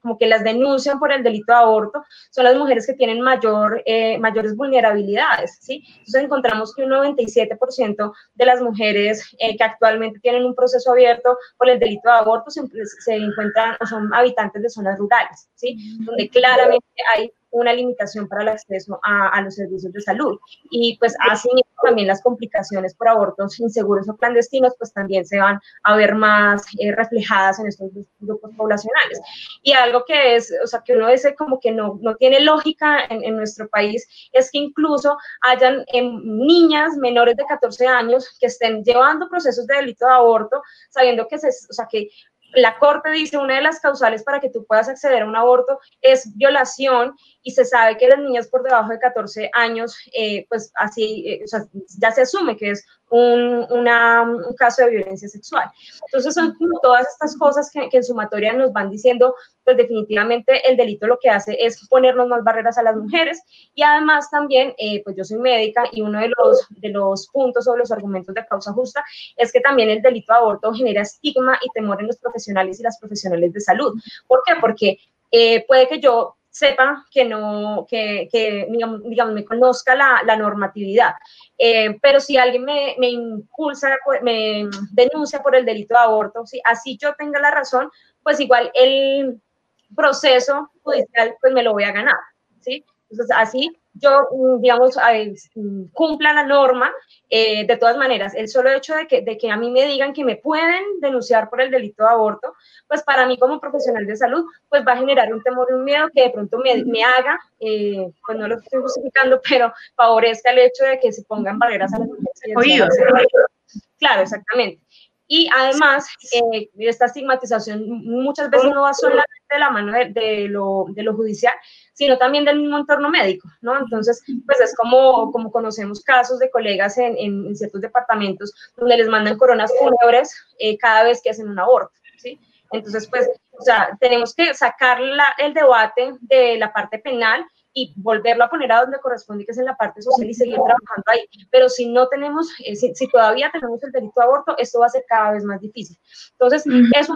como que las denuncian por el delito de aborto, son las mujeres que tienen mayor, eh, mayores vulnerabilidades, ¿sí? Entonces encontramos que un 97% de las mujeres eh, que actualmente tienen un proceso abierto por el delito de aborto se, se encuentran o son habitantes de zonas rurales, ¿sí? Donde claramente hay una limitación para el acceso a, los servicios de salud. Y pues así también las complicaciones por abortos inseguros o clandestinos pues también se van a ver más eh, reflejadas en estos grupos poblacionales. Y algo que es, o sea, que uno dice como que no, no tiene lógica en, en nuestro país es que incluso hayan em, niñas menores de 14 años que estén llevando procesos de delito de aborto, sabiendo que, se, o sea, que la Corte dice una de las causales para que tú puedas acceder a un aborto es violación y se sabe que las niñas por debajo de 14 años, eh, pues así, eh, o sea, ya se asume que es un, caso de violencia sexual. Entonces son todas estas cosas que, que, en sumatoria nos van diciendo, pues definitivamente el delito lo que hace es ponernos más barreras a las mujeres y además también, eh, pues yo soy médica y uno de los, de los puntos o los argumentos de causa justa es que también el delito de aborto genera estigma y temor en los profesionales y las profesionales de salud. ¿Por qué? Porque puede que yo sepa que no, que, que digamos, me conozca la, normatividad. Eh, pero si alguien me, me, impulsa, me denuncia por el delito de aborto, ¿sí? así yo tenga la razón, pues igual el proceso judicial pues me lo voy a ganar, ¿sí? Entonces así yo, mm, digamos, mm, cumpla la norma, eh, de todas maneras, el solo hecho de que, de que a mí me digan que me pueden denunciar por el delito de aborto, pues para mí como profesional de salud, pues va a generar un temor y un miedo que de pronto me, me haga, eh, pues no lo estoy justificando, pero favorezca el hecho de que se pongan barreras a las mujeres. Claro, exactamente. Y además, eh, esta estigmatización muchas veces no va solamente de la mano de, lo, de, lo, judicial, sino también del mismo entorno médico, ¿no? Entonces, pues es como, como conocemos casos de colegas en, en, ciertos departamentos donde les mandan coronas fúnebres eh, cada vez que hacen un aborto, ¿sí? Entonces, pues, o sea, tenemos que sacar el debate de la parte penal y volverlo a poner a donde corresponde, que es en la parte social y seguir trabajando ahí. Pero si no tenemos, eh, si, todavía tenemos el delito de aborto, esto va a ser cada vez más difícil. Entonces, es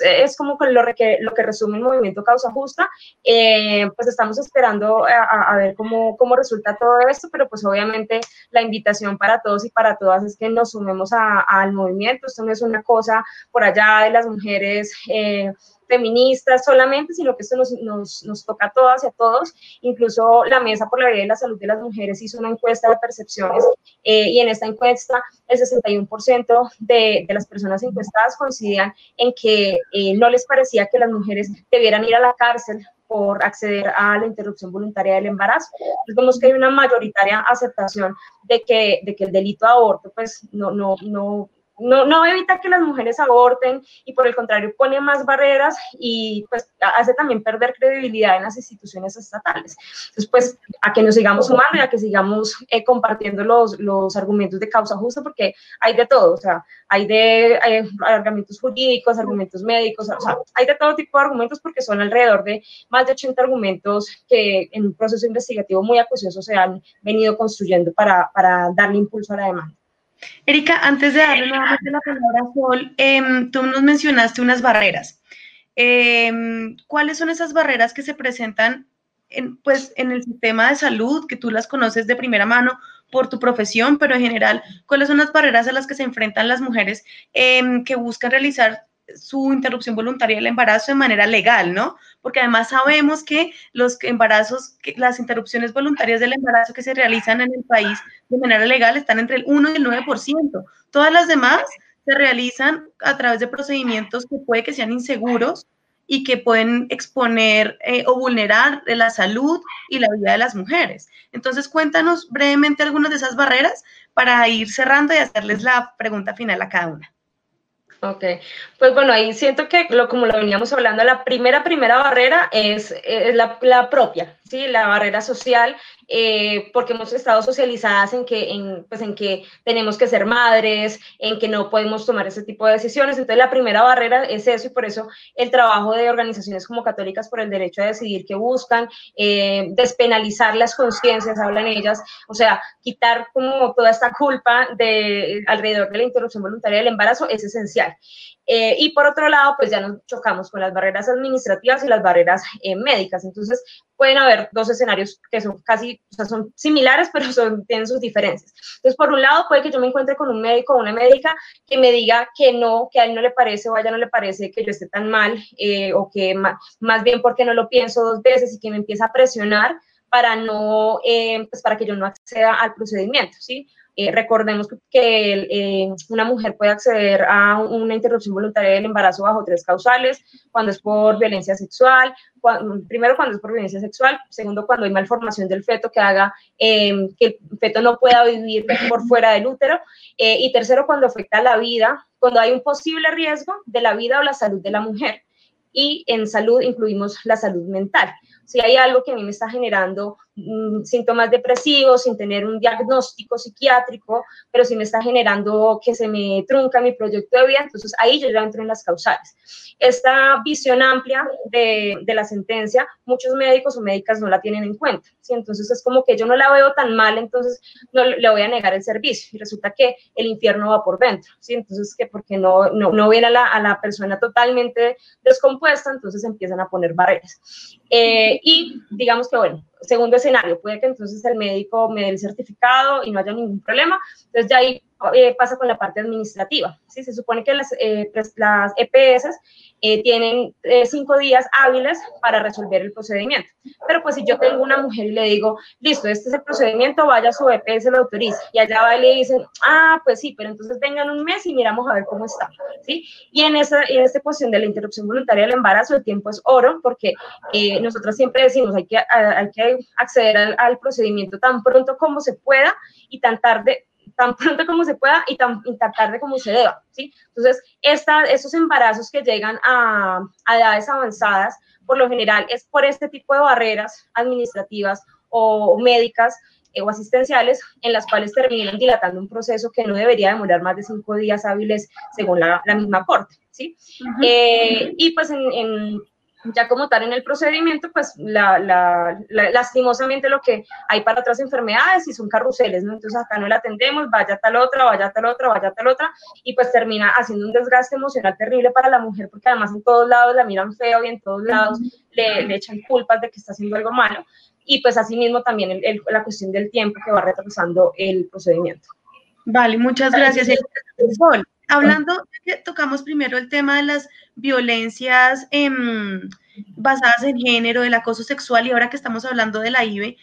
es, como lo, que, lo que resume el movimiento Causa Justa. Eh, pues estamos esperando a, ver cómo, cómo resulta todo esto, pero pues obviamente la invitación para todos y para todas es que nos sumemos al movimiento. Esto no es una cosa por allá de las mujeres. Eh, feministas solamente, sino que esto nos, nos, nos, toca a todas y a todos. Incluso la Mesa por la Vida y la Salud de las Mujeres hizo una encuesta de percepciones eh, y en esta encuesta el 61% de, de, las personas encuestadas coincidían en que eh, no les parecía que las mujeres debieran ir a la cárcel por acceder a la interrupción voluntaria del embarazo. Entonces vemos que hay una mayoritaria aceptación de que, de que el delito de aborto pues no, no, no no, evita que las mujeres aborten y por el contrario pone más barreras y pues hace también perder credibilidad en las instituciones estatales. Entonces, pues a que nos sigamos sumando y a que sigamos eh, compartiendo los, argumentos de causa justa porque hay de todo, o sea, hay de argumentos jurídicos, argumentos médicos, o sea, hay de todo tipo de argumentos porque son alrededor de más de 80 argumentos que en un proceso investigativo muy acucioso se han venido construyendo para darle impulso a la demanda. Erika, antes de darle nuevamente la palabra a Sol, em, tú nos mencionaste unas barreras. Em, ¿Cuáles son esas barreras que se presentan en, pues, en el sistema de salud, que tú las conoces de primera mano por tu profesión, pero en general, cuáles son las barreras a las que se enfrentan las mujeres em, que buscan realizar su interrupción voluntaria del embarazo de manera legal, ¿no? Porque además sabemos que los embarazos, las interrupciones voluntarias del embarazo que se realizan en el país de manera legal están entre el 1 y el 9%. Todas las demás se realizan a través de procedimientos que puede que sean inseguros y que pueden exponer eh, o vulnerar la salud y la vida de las mujeres. Entonces, cuéntanos brevemente algunas de esas barreras para ir cerrando y hacerles la pregunta final a cada una. Ok, pues bueno, ahí siento que lo, como lo veníamos hablando, la primera, primera barrera es, la, la, propia, ¿sí? La barrera social eh, porque hemos estado socializadas en que, pues en que tenemos que ser madres, en que no podemos tomar ese tipo de decisiones. Entonces, la primera barrera es eso y por eso el trabajo de organizaciones como Católicas por el Derecho a Decidir que buscan eh, despenalizar las conciencias, hablan ellas, o sea, quitar como toda esta culpa de alrededor de la interrupción voluntaria del embarazo es esencial. Eh, y por otro lado, pues ya nos chocamos con las barreras administrativas y las barreras médicas. Entonces, pueden haber dos escenarios que son casi, o sea, son similares, pero son, tienen sus diferencias. Entonces, por un lado, puede que yo me encuentre con un médico o una médica que me diga que no, que a él no le parece o a ella no le parece que yo esté tan mal, eh, o que más, más, bien porque no lo pienso dos veces y que me empieza a presionar para no, eh, pues para que yo no acceda al procedimiento, ¿sí? Eh, recordemos que eh, una mujer puede acceder a una interrupción voluntaria del embarazo bajo tres causales, cuando es por violencia sexual, primero cuando es por violencia sexual, segundo cuando hay malformación del feto que haga em, que el feto no pueda vivir por fuera del útero, eh, y tercero cuando afecta la vida, cuando hay un posible riesgo de la vida o la salud de la mujer. Y en salud incluimos la salud mental si hay algo que a mí me está generando síntomas depresivos sin tener un diagnóstico psiquiátrico, pero si me está generando que se me trunca mi proyecto de vida, entonces ahí yo ya entro en las causales. Esta visión amplia de, de la sentencia, muchos médicos o médicas no la tienen en cuenta, ¿sí? Entonces es como que yo no la veo tan mal, entonces no le voy a negar el servicio y resulta que el infierno va por dentro, ¿sí? Entonces que porque no, no, no viene a la, a la persona totalmente descompuesta, entonces empiezan a poner barreras. Eh, y digamos que, bueno, segundo escenario, puede que entonces el médico me dé el certificado y no haya ningún problema. Entonces ya ahí eh, pasa con la parte administrativa. ¿sí? Se supone que las, eh, las EPS eh, tienen cinco días hábiles para resolver el procedimiento. Pero pues si yo tengo una mujer y le digo, listo, este es el procedimiento, vaya a su EPS, lo autoriza. Y allá va y le dicen, ah, pues sí, pero entonces vengan un mes y miramos a ver cómo está. ¿sí? Y en esa, en esta cuestión de la interrupción voluntaria del embarazo, el tiempo es oro, porque nosotros siempre decimos, hay que, hay que acceder al, al procedimiento tan pronto como se pueda y tan tarde tan pronto como se pueda y tan, tarde como se deba, ¿sí? Entonces, esta, esos embarazos que llegan a, a, edades avanzadas, por lo general es por este tipo de barreras administrativas o médicas eh, o asistenciales en las cuales terminan dilatando un proceso que no debería demorar más de cinco días hábiles según la, la misma corte, ¿sí? eh, y pues en, en ya como tal en el procedimiento, pues la, la, lastimosamente lo que hay para otras enfermedades y son carruseles, ¿no? Entonces acá no la atendemos, vaya tal otra, vaya tal otra, vaya tal otra, y pues termina haciendo un desgaste emocional terrible para la mujer, porque además en todos lados la miran feo y en todos lados le, le echan culpas de que está haciendo algo malo, y pues asimismo también la cuestión del tiempo que va retrasando el procedimiento. Vale, muchas gracias. Hablando, tocamos primero el tema de las violencias em, basadas en género, del acoso sexual y ahora que estamos hablando de la IBE,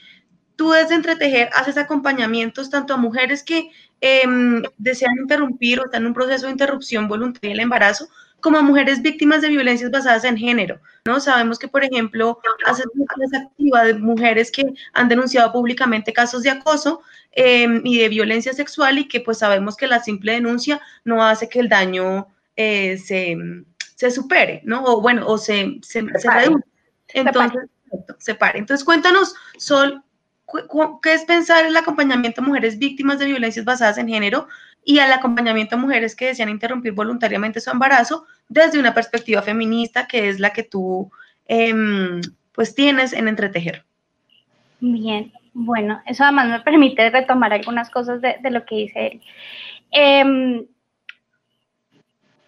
tú desde Entretejer haces acompañamientos tanto a mujeres que em, desean interrumpir o están en un proceso de interrupción voluntaria del embarazo, como mujeres víctimas de violencias basadas en género, ¿no? Sabemos que, por ejemplo, haces una activa de mujeres que han denunciado públicamente casos de acoso em, y de violencia sexual y que pues sabemos que la simple denuncia no hace que el daño eh, se, se supere, ¿no? O bueno, o se, se, se reduzca. Entonces, se pare. Entonces, cuéntanos, Sol, ¿qué es pensar el acompañamiento a mujeres víctimas de violencias basadas en género y al acompañamiento a mujeres que desean interrumpir voluntariamente su embarazo desde una perspectiva feminista, que es la que tú em, pues tienes en Entretejer? Bien, bueno, eso además me permite retomar algunas cosas de, lo que dice él. Em,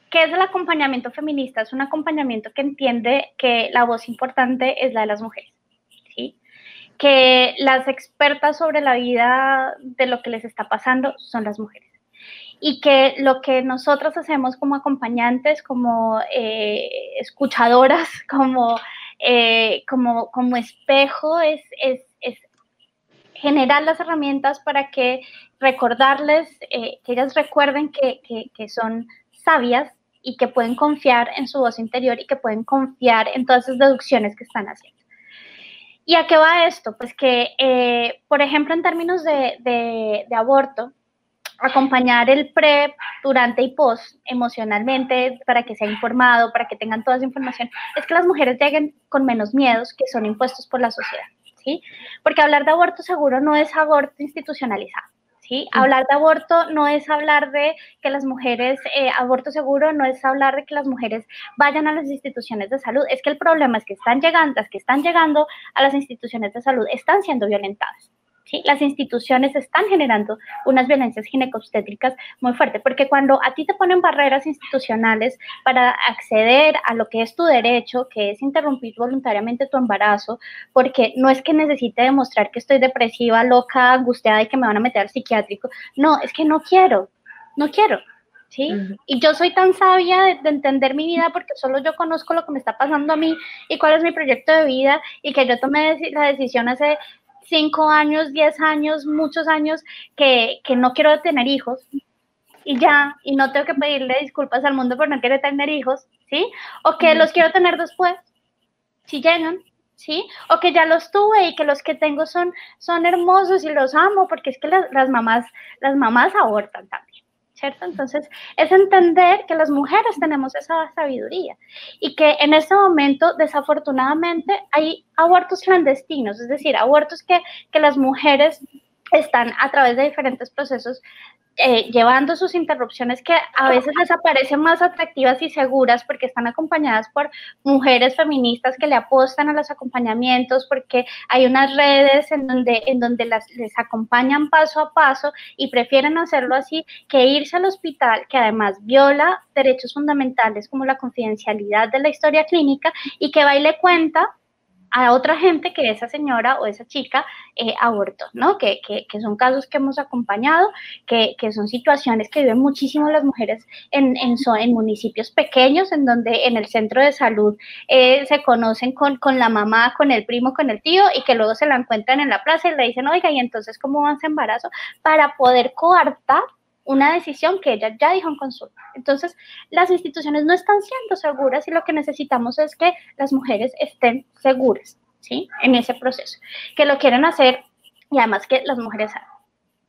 ¿Qué es el acompañamiento feminista? Es un acompañamiento que entiende que la voz importante es la de las mujeres, ¿sí? Que las expertas sobre la vida de lo que les está pasando son las mujeres. Y que lo que nosotros hacemos como acompañantes, como eh, escuchadoras, como, eh, como, como espejo, es, generar las herramientas para que recordarles, eh, que ellas recuerden que, que, son sabias y que pueden confiar en su voz interior y que pueden confiar en todas esas deducciones que están haciendo. ¿Y a qué va esto? Pues que, por ejemplo, en términos de, aborto, acompañar el PrEP durante y post emocionalmente para que sea informado, para que tengan toda esa información, es que las mujeres lleguen con menos miedos que son impuestos por la sociedad, ¿sí? Porque hablar de aborto seguro no es aborto institucionalizado. Hablar de aborto no es hablar de que las mujeres, eh, aborto seguro no es hablar de que las mujeres vayan a las instituciones de salud, es que el problema es que están llegando, las que están llegando a las instituciones de salud están siendo violentadas. ¿Sí? Las instituciones están generando unas violencias ginecobstétricas muy fuertes, porque cuando a ti te ponen barreras institucionales para acceder a lo que es tu derecho, que es interrumpir voluntariamente tu embarazo, porque no es que necesite demostrar que estoy depresiva, loca, angustiada y que me van a meter al psiquiátrico, no, es que no quiero, no quiero. ¿Sí? Y yo soy tan sabia de, de, entender mi vida porque solo yo conozco lo que me está pasando a mí y cuál es mi proyecto de vida y que yo tomé la decisión hace cinco años, diez años, muchos años que, que no quiero tener hijos y ya, y no tengo que pedirle disculpas al mundo por no querer tener hijos, ¿sí? O que los quiero tener después, si llegan, ¿sí? O que ya los tuve y que los que tengo son, son hermosos y los amo, porque es que las, las mamás, las mamás abortan también. Entonces, es entender que las mujeres tenemos esa sabiduría y que en este momento, desafortunadamente, hay abortos clandestinos, es decir, abortos que, que las mujeres están a través de diferentes procesos eh, llevando sus interrupciones que a veces les aparecen más atractivas y seguras porque están acompañadas por mujeres feministas que le apostan a los acompañamientos, porque hay unas redes en donde, en donde las, les acompañan paso a paso y prefieren hacerlo así que irse al hospital, que además viola derechos fundamentales como la confidencialidad de la historia clínica y que va y le cuenta a otra gente que esa señora o esa chica eh, abortó, ¿no? Que, que, que, son casos que hemos acompañado, que, que, son situaciones que viven muchísimo las mujeres en, en, en, municipios pequeños, en donde en el centro de salud eh, se conocen con, con, la mamá, con el primo, con el tío, y que luego se la encuentran en la plaza y le dicen, oiga, ¿y entonces cómo van a embarazo? Para poder coartar una decisión que ella ya dijo en consulta. Entonces, las instituciones no están siendo seguras y lo que necesitamos es que las mujeres estén seguras, ¿sí? En ese proceso, que lo quieren hacer y además que las mujeres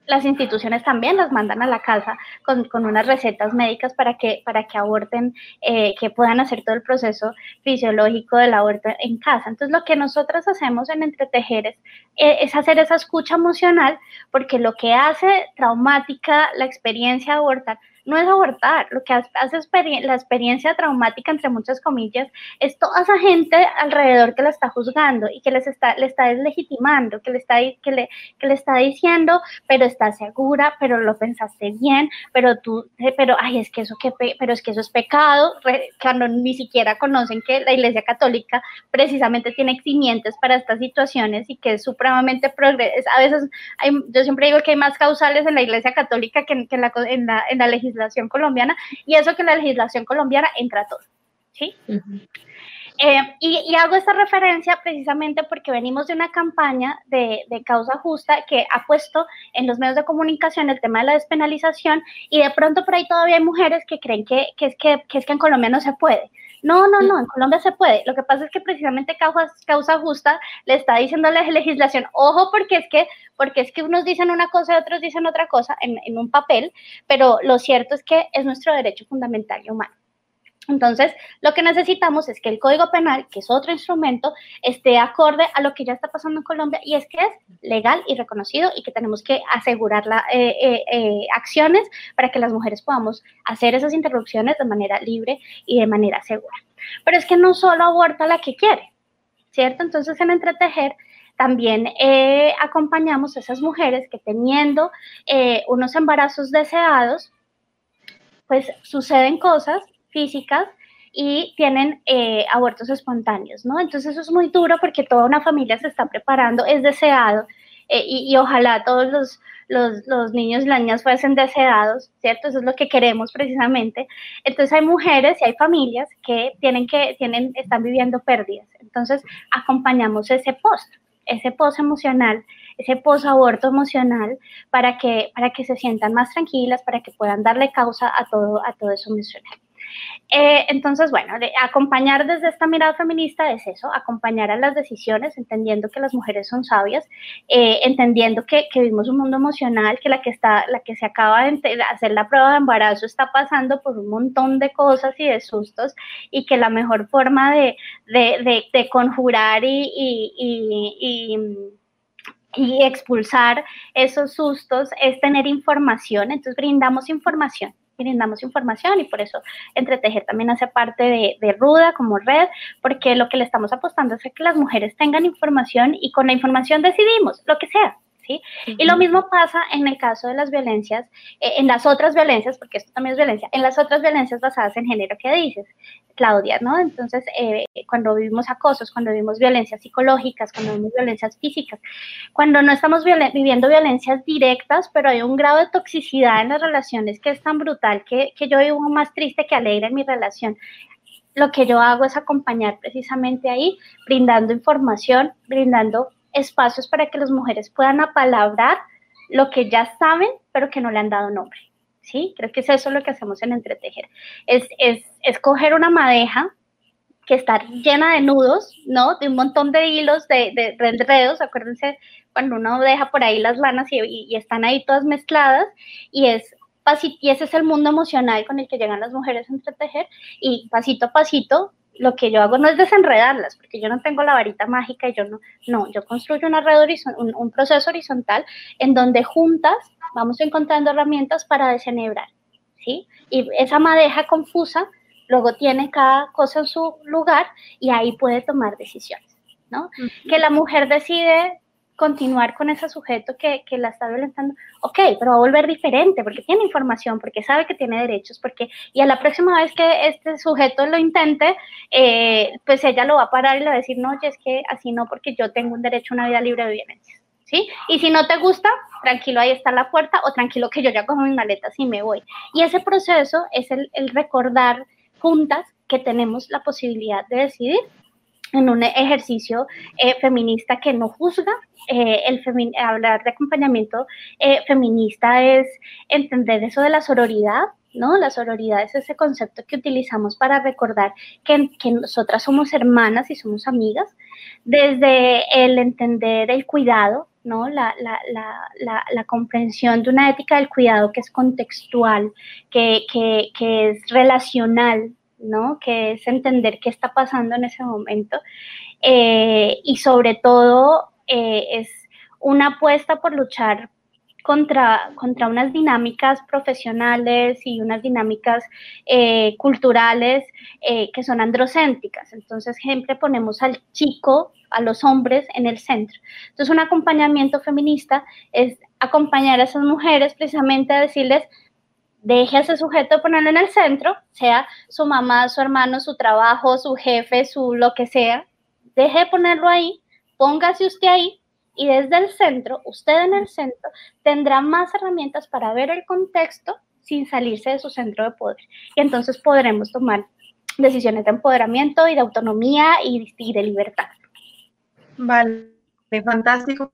las instituciones también las mandan a la casa con, con unas recetas médicas para que, para que aborten, eh, que puedan hacer todo el proceso fisiológico del aborto en casa. Entonces, lo que nosotras hacemos en Entretejer es, eh, es hacer esa escucha emocional, porque lo que hace traumática la experiencia de abortar no es abortar, lo que hace la experiencia traumática, entre muchas comillas, es toda esa gente alrededor que la está juzgando y que les está, le está deslegitimando, que le está, que le, que le está diciendo, pero estás segura, pero lo pensaste bien, pero tú, eh, pero, ay, es que eso, que, pero es que eso es pecado, cuando ni siquiera conocen que la Iglesia Católica precisamente tiene eximientes para estas situaciones y que es supremamente progres A veces, hay, yo siempre digo que hay más causales en la Iglesia Católica que que en la, en la, en la legislación legislación colombiana y eso que la legislación colombiana entra todo. ¿sí? eh, y, y, hago esta referencia precisamente porque venimos de una campaña de, de, causa justa que ha puesto en los medios de comunicación el tema de la despenalización y de pronto por ahí todavía hay mujeres que creen que, que, es, que, que es que en Colombia no se puede. No, no, no, en Colombia se puede. Lo que pasa es que precisamente causa, causa justa le está diciendo a la legislación, ojo, porque es que, porque es que unos dicen una cosa y otros dicen otra cosa en, en un papel, pero lo cierto es que es nuestro derecho fundamental y humano. Entonces, lo que necesitamos es que el Código Penal, que es otro instrumento, esté acorde a lo que ya está pasando en Colombia y es que es legal y reconocido y que tenemos que asegurar la, eh, eh, eh, acciones para que las mujeres podamos hacer esas interrupciones de manera libre y de manera segura. Pero es que no solo aborta la que quiere, ¿cierto? Entonces, en Entretejer también acompañamos a esas mujeres que teniendo unos embarazos deseados, pues suceden cosas físicas y tienen eh, abortos espontáneos, ¿no? Entonces eso es muy duro porque toda una familia se está preparando, es deseado eh, y, ojalá todos los, los, niños y las niñas fuesen deseados, ¿cierto? Eso es lo que queremos precisamente. Entonces hay mujeres y hay familias que tienen que, tienen, están viviendo pérdidas. Entonces acompañamos ese post, ese post emocional, ese post-aborto emocional para que, para que se sientan más tranquilas, para que puedan darle causa a todo, a todo eso emocional. Eh, entonces, bueno, acompañar desde esta mirada feminista es eso, acompañar a las decisiones, entendiendo que las mujeres son sabias, eh, entendiendo que, que, vivimos un mundo emocional, que la que está, la que se acaba de hacer la prueba de embarazo está pasando por un montón de cosas y de sustos, y que la mejor forma de, conjurar y, y expulsar esos sustos es tener información, entonces brindamos información brindamos información y por eso Entretejer también hace parte de, de, Ruda como red, porque lo que le estamos apostando es que las mujeres tengan información y con la información decidimos lo que sea, ¿sí? Y lo mismo pasa en el caso de las violencias, eh, en las otras violencias, porque esto también es violencia, en las otras violencias basadas en género que dices, Claudia, ¿no? Entonces, eh, cuando vivimos acosos, cuando vivimos violencias psicológicas, cuando vivimos violencias físicas, cuando no estamos viviendo violencias directas, pero hay un grado de toxicidad en las relaciones que es tan brutal que, que yo vivo más triste que alegre en mi relación lo que yo hago es acompañar precisamente ahí, brindando información, brindando espacios para que las mujeres puedan apalabrar lo que ya saben, pero que no le han dado nombre. ¿Sí? Creo que es eso lo que hacemos en Entretejer. Es, es, es coger una madeja que está llena de nudos, ¿no? De un montón de hilos, de, de, enredos. Acuérdense cuando uno deja por ahí las lanas y, y, están ahí todas mezcladas. Y es y ese es el mundo emocional con el que llegan las mujeres a entretejer. Y pasito a pasito lo que yo hago no es desenredarlas, porque yo no tengo la varita mágica y yo no, no, yo construyo una red un, un, proceso horizontal en donde juntas vamos encontrando herramientas para desenhebrar, ¿sí? Y esa madeja confusa luego tiene cada cosa en su lugar y ahí puede tomar decisiones, ¿no? Que la mujer decide continuar con ese sujeto que, que, la está violentando, ok, pero va a volver diferente porque tiene información, porque sabe que tiene derechos, porque y a la próxima vez que este sujeto lo intente, eh, pues ella lo va a parar y le va a decir, no, es que así no, porque yo tengo un derecho a una vida libre de violencia. ¿Sí? Y si no te gusta, tranquilo, ahí está la puerta, o tranquilo que yo ya cojo mis maletas y me voy. Y ese proceso es el, el recordar juntas que tenemos la posibilidad de decidir en un ejercicio eh, feminista que no juzga. Eh, el hablar de acompañamiento eh, feminista es entender eso de la sororidad, ¿no? La sororidad es ese concepto que utilizamos para recordar que, que nosotras somos hermanas y somos amigas, desde el entender el cuidado, ¿no? La, la, la, la, comprensión de una ética del cuidado que es contextual, que, que, que es relacional, ¿no? Que es entender qué está pasando en ese momento eh, y sobre todo eh, es una apuesta por luchar contra, contra unas dinámicas profesionales y unas dinámicas eh, culturales que son androcéntricas. Entonces, siempre ponemos al chico, a los hombres en el centro. Entonces, un acompañamiento feminista es acompañar a esas mujeres precisamente a decirles, deje a ese sujeto ponerlo en el centro, sea su mamá, su hermano, su trabajo, su jefe, su lo que sea, deje de ponerlo ahí, póngase usted ahí y desde el centro, usted en el centro, tendrá más herramientas para ver el contexto sin salirse de su centro de poder. Y entonces podremos tomar decisiones de empoderamiento y de autonomía y, y de libertad. Vale, fantástico.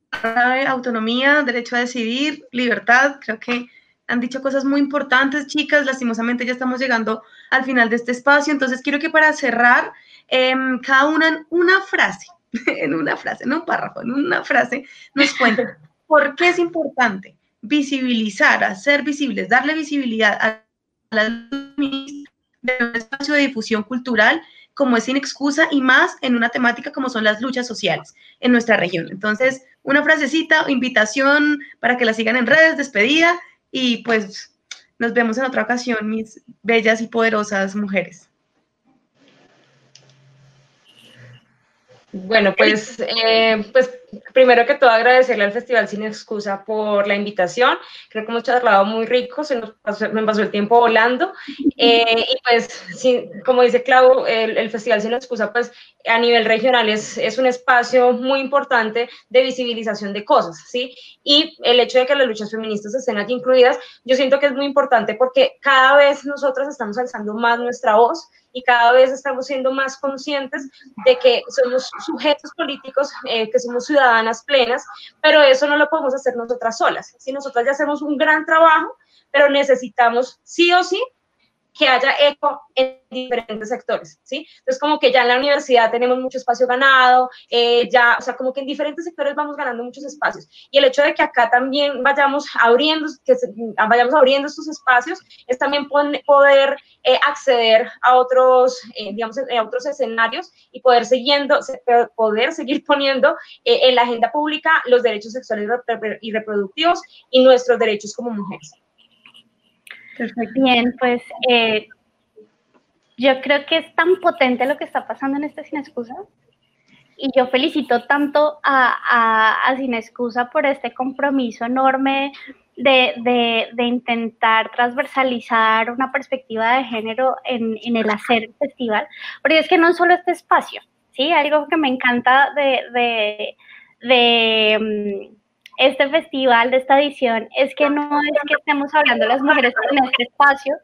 Autonomía, derecho a decidir, libertad, creo que han dicho cosas muy importantes, chicas. Lastimosamente ya estamos llegando al final de este espacio. Entonces quiero que para cerrar, em, cada una en una frase, en una frase, no un párrafo, en una frase, nos cuenten por qué es importante visibilizar, hacer visibles, darle visibilidad a la de un espacio de difusión cultural como es sin excusa y más en una temática como son las luchas sociales en nuestra región. Entonces, una frasecita, invitación para que la sigan en redes, despedida y pues nos vemos en otra ocasión, mis bellas y poderosas mujeres. Bueno, pues, eh, pues primero que todo agradecerle al Festival Sin Excusa por la invitación. Creo que hemos charlado muy rico, se nos pasó, me pasó el tiempo volando. Eh, y pues, como dice Clau, el, Festival Sin Excusa, pues a nivel regional es, es un espacio muy importante de visibilización de cosas, ¿sí? Y el hecho de que las luchas feministas estén aquí incluidas, yo siento que es muy importante porque cada vez nosotros estamos alzando más nuestra voz y cada vez estamos siendo más conscientes de que somos sujetos políticos, eh, que somos ciudadanas plenas, pero eso no lo podemos hacer nosotras solas. Si nosotras ya hacemos un gran trabajo, pero necesitamos sí o sí que haya eco en diferentes sectores, ¿sí? Entonces, como que ya en la universidad tenemos mucho espacio ganado, eh, ya, o sea, como que en diferentes sectores vamos ganando muchos espacios. Y el hecho de que acá también vayamos abriendo, que vayamos abriendo estos espacios, es también poder eh, acceder a otros, eh, digamos, a otros escenarios y poder, siguiendo, poder seguir poniendo en la agenda pública los derechos sexuales y reproductivos y nuestros derechos como mujeres. Bien, pues eh, yo creo que es tan potente lo que está pasando en este Sin Excusa y yo felicito tanto a, a, Sin Excusa por este compromiso enorme de, intentar transversalizar una perspectiva de género en, el hacer el festival, porque es que no solo este espacio, ¿sí? Algo que me encanta de, de, mm, este festival, de esta edición, es que no es que estemos hablando las mujeres en este espacio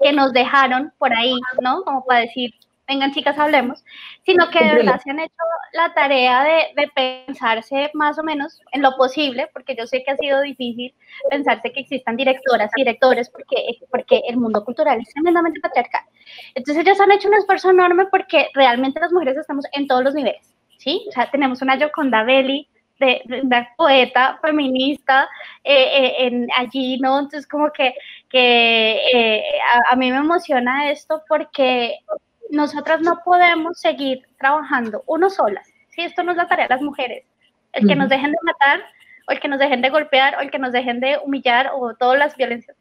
que nos dejaron por ahí, ¿no? Como para decir, vengan chicas, hablemos, sino que de verdad se han hecho la tarea de, pensarse más o menos en lo posible, porque yo sé que ha sido difícil pensarse que existan directoras y directores, porque, porque el mundo cultural es tremendamente patriarcal. Entonces ellos han hecho un esfuerzo enorme porque realmente las mujeres estamos en todos los niveles, ¿sí? O sea, tenemos una Yoconda Belli, de, una poeta feminista eh, eh, en, allí, ¿no? Entonces como que, que eh, a, a, mí me emociona esto porque nosotras no podemos seguir trabajando uno solas. Si esto no es la tarea de las mujeres, el que nos dejen de matar, o el que nos dejen de golpear, o el que nos dejen de humillar, o todas las violencias,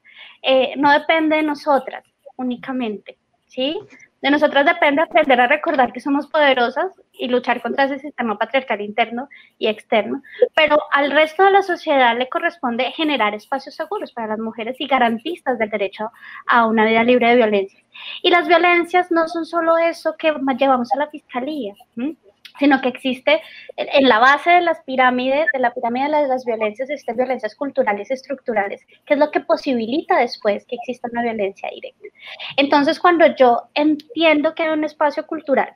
no depende de nosotras únicamente, ¿sí? De nosotras depende aprender a recordar que somos poderosas y luchar contra ese sistema patriarcal interno y externo, pero al resto de la sociedad le corresponde generar espacios seguros para las mujeres y garantistas del derecho a una vida libre de violencia. Y las violencias no son solo eso que llevamos a la fiscalía sino que existe en la base de las pirámides, de la pirámide de las violencias, existen violencias culturales y estructurales, que es lo que posibilita después que exista una violencia directa. Entonces, cuando yo entiendo que hay un espacio cultural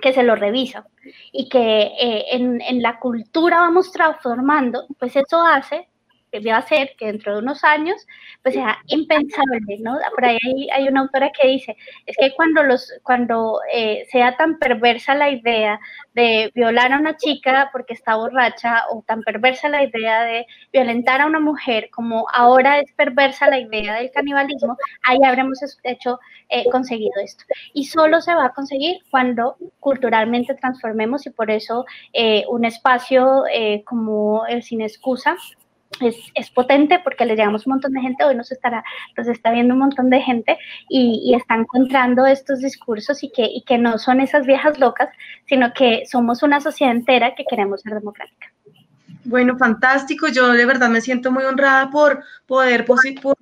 que se lo revisa y que eh, en, en la cultura vamos transformando, pues eso hace va a ser que dentro de unos años pues sea impensable, ¿no? Por ahí hay, una autora que dice, es que cuando, los, cuando eh, sea tan perversa la idea de violar a una chica porque está borracha o tan perversa la idea de violentar a una mujer como ahora es perversa la idea del canibalismo, ahí habremos hecho, eh, conseguido esto. Y solo se va a conseguir cuando culturalmente transformemos y por eso eh, un espacio como el Sin Excusa es, potente porque le llegamos un montón de gente, hoy nos estará, nos está viendo un montón de gente y, está encontrando estos discursos y que, y que no son esas viejas locas, sino que somos una sociedad entera que queremos ser democrática. Bueno, fantástico. Yo de verdad me siento muy honrada por poder, por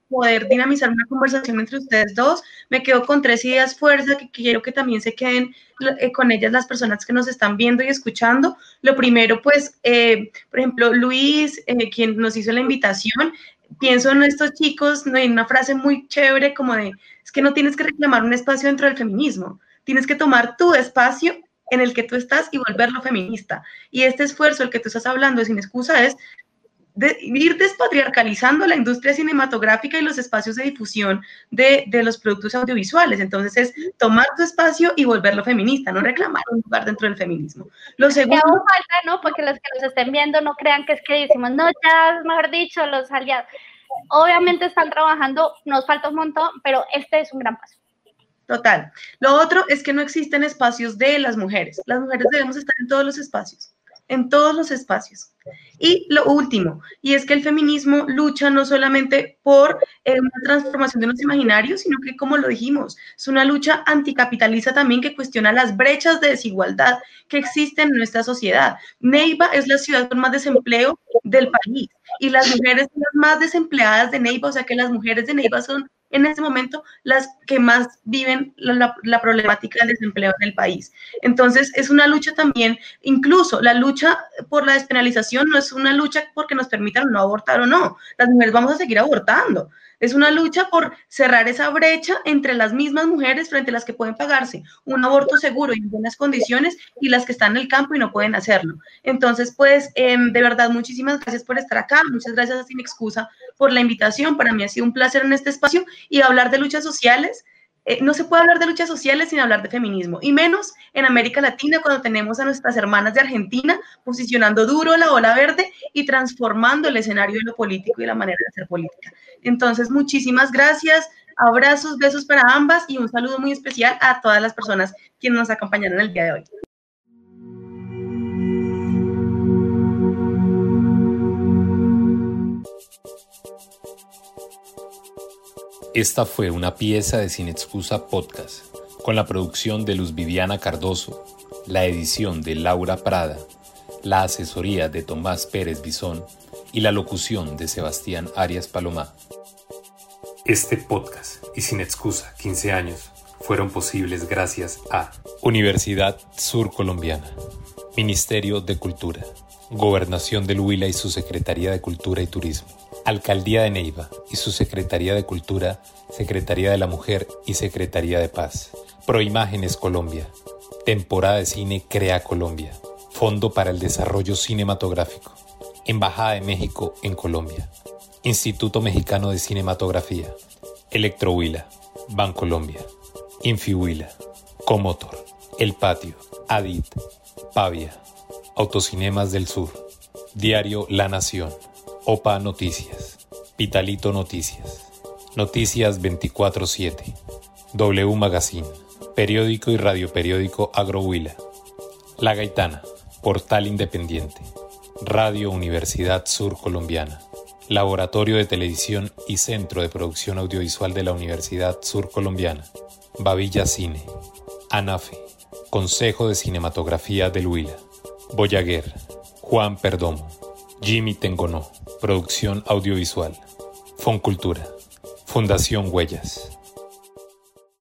poder dinamizar una conversación entre ustedes dos. Me quedo con tres ideas fuerza que quiero que también se queden eh, con ellas las personas que nos están viendo y escuchando. Lo primero, pues, eh, por ejemplo, Luis, eh, quien nos hizo la invitación, pienso en estos chicos, en una frase muy chévere como de, es que no tienes que reclamar un espacio dentro del feminismo, tienes que tomar tu espacio en el que tú estás y volverlo feminista. Y este esfuerzo, el que tú estás hablando sin excusa, es de ir despatriarcalizando la industria cinematográfica y los espacios de difusión de, de, los productos audiovisuales. Entonces es tomar tu espacio y volverlo feminista, no reclamar un lugar dentro del feminismo. Lo segundo... falta, ¿no? Porque los que nos estén viendo no crean que es que decimos, no, ya, mejor dicho, los aliados. Obviamente están trabajando, nos falta un montón, pero este es un gran paso. Total. Lo otro es que no existen espacios de las mujeres. Las mujeres debemos estar en todos los espacios, en todos los espacios. Y lo último, y es que el feminismo lucha no solamente por eh, una transformación de los imaginarios, sino que, como lo dijimos, es una lucha anticapitalista también que cuestiona las brechas de desigualdad que existen en nuestra sociedad. Neiva es la ciudad con más desempleo del país y las mujeres son las más desempleadas de Neiva, o sea que las mujeres de Neiva son en este momento las que más viven la, problemática del desempleo en el país. Entonces, es una lucha también, incluso la lucha por la despenalización no es una lucha porque nos permitan no abortar o no. Las mujeres vamos a seguir abortando. Es una lucha por cerrar esa brecha entre las mismas mujeres frente a las que pueden pagarse un aborto seguro y en buenas condiciones y las que están en el campo y no pueden hacerlo. Entonces, pues, em, de verdad, muchísimas gracias por estar acá. Muchas gracias Sin Excusa por la invitación. Para mí ha sido un placer en este espacio y hablar de luchas sociales. Eh, no se puede hablar de luchas sociales sin hablar de feminismo, y menos en América Latina cuando tenemos a nuestras hermanas de Argentina posicionando duro la ola verde y transformando el escenario de lo político y la manera de hacer política. Entonces, muchísimas gracias, abrazos, besos para ambas y un saludo muy especial a todas las personas quienes nos acompañaron el día de hoy. Esta fue una pieza de Sin Excusa Podcast, con la producción de Luz Viviana Cardoso, la edición de Laura Prada, la asesoría de Tomás Pérez Bisón y la locución de Sebastián Arias Palomá. Este podcast y Sin Excusa 15 años fueron posibles gracias a Universidad Sur Colombiana, Ministerio de Cultura, Gobernación del Huila y su Secretaría de Cultura y Turismo, Alcaldía de Neiva y su Secretaría de Cultura, Secretaría de la Mujer y Secretaría de Paz, Proimágenes Colombia, Temporada de Cine Crea Colombia, Fondo para el Desarrollo Cinematográfico, Embajada de México en Colombia, Instituto Mexicano de Cinematografía, Electrohuila, Bancolombia, Infihuila, Comotor, El Patio, Adit, Pavia, Autocinemas del Sur, Diario La Nación, OPA Noticias, Pitalito Noticias, Noticias 24-7, W Magazine, Periódico y Radioperiódico Agrohuila, La Gaitana, Portal Independiente, Radio Universidad Sur Colombiana, Laboratorio de Televisión y Centro de Producción Audiovisual de la Universidad Sur Colombiana, Bavilla Cine, ANAFE, Consejo de Cinematografía del Huila, Boyaguer, Juan Perdomo, Jimmy Tengonó, Producción Audiovisual, Foncultura, Fundación Huellas.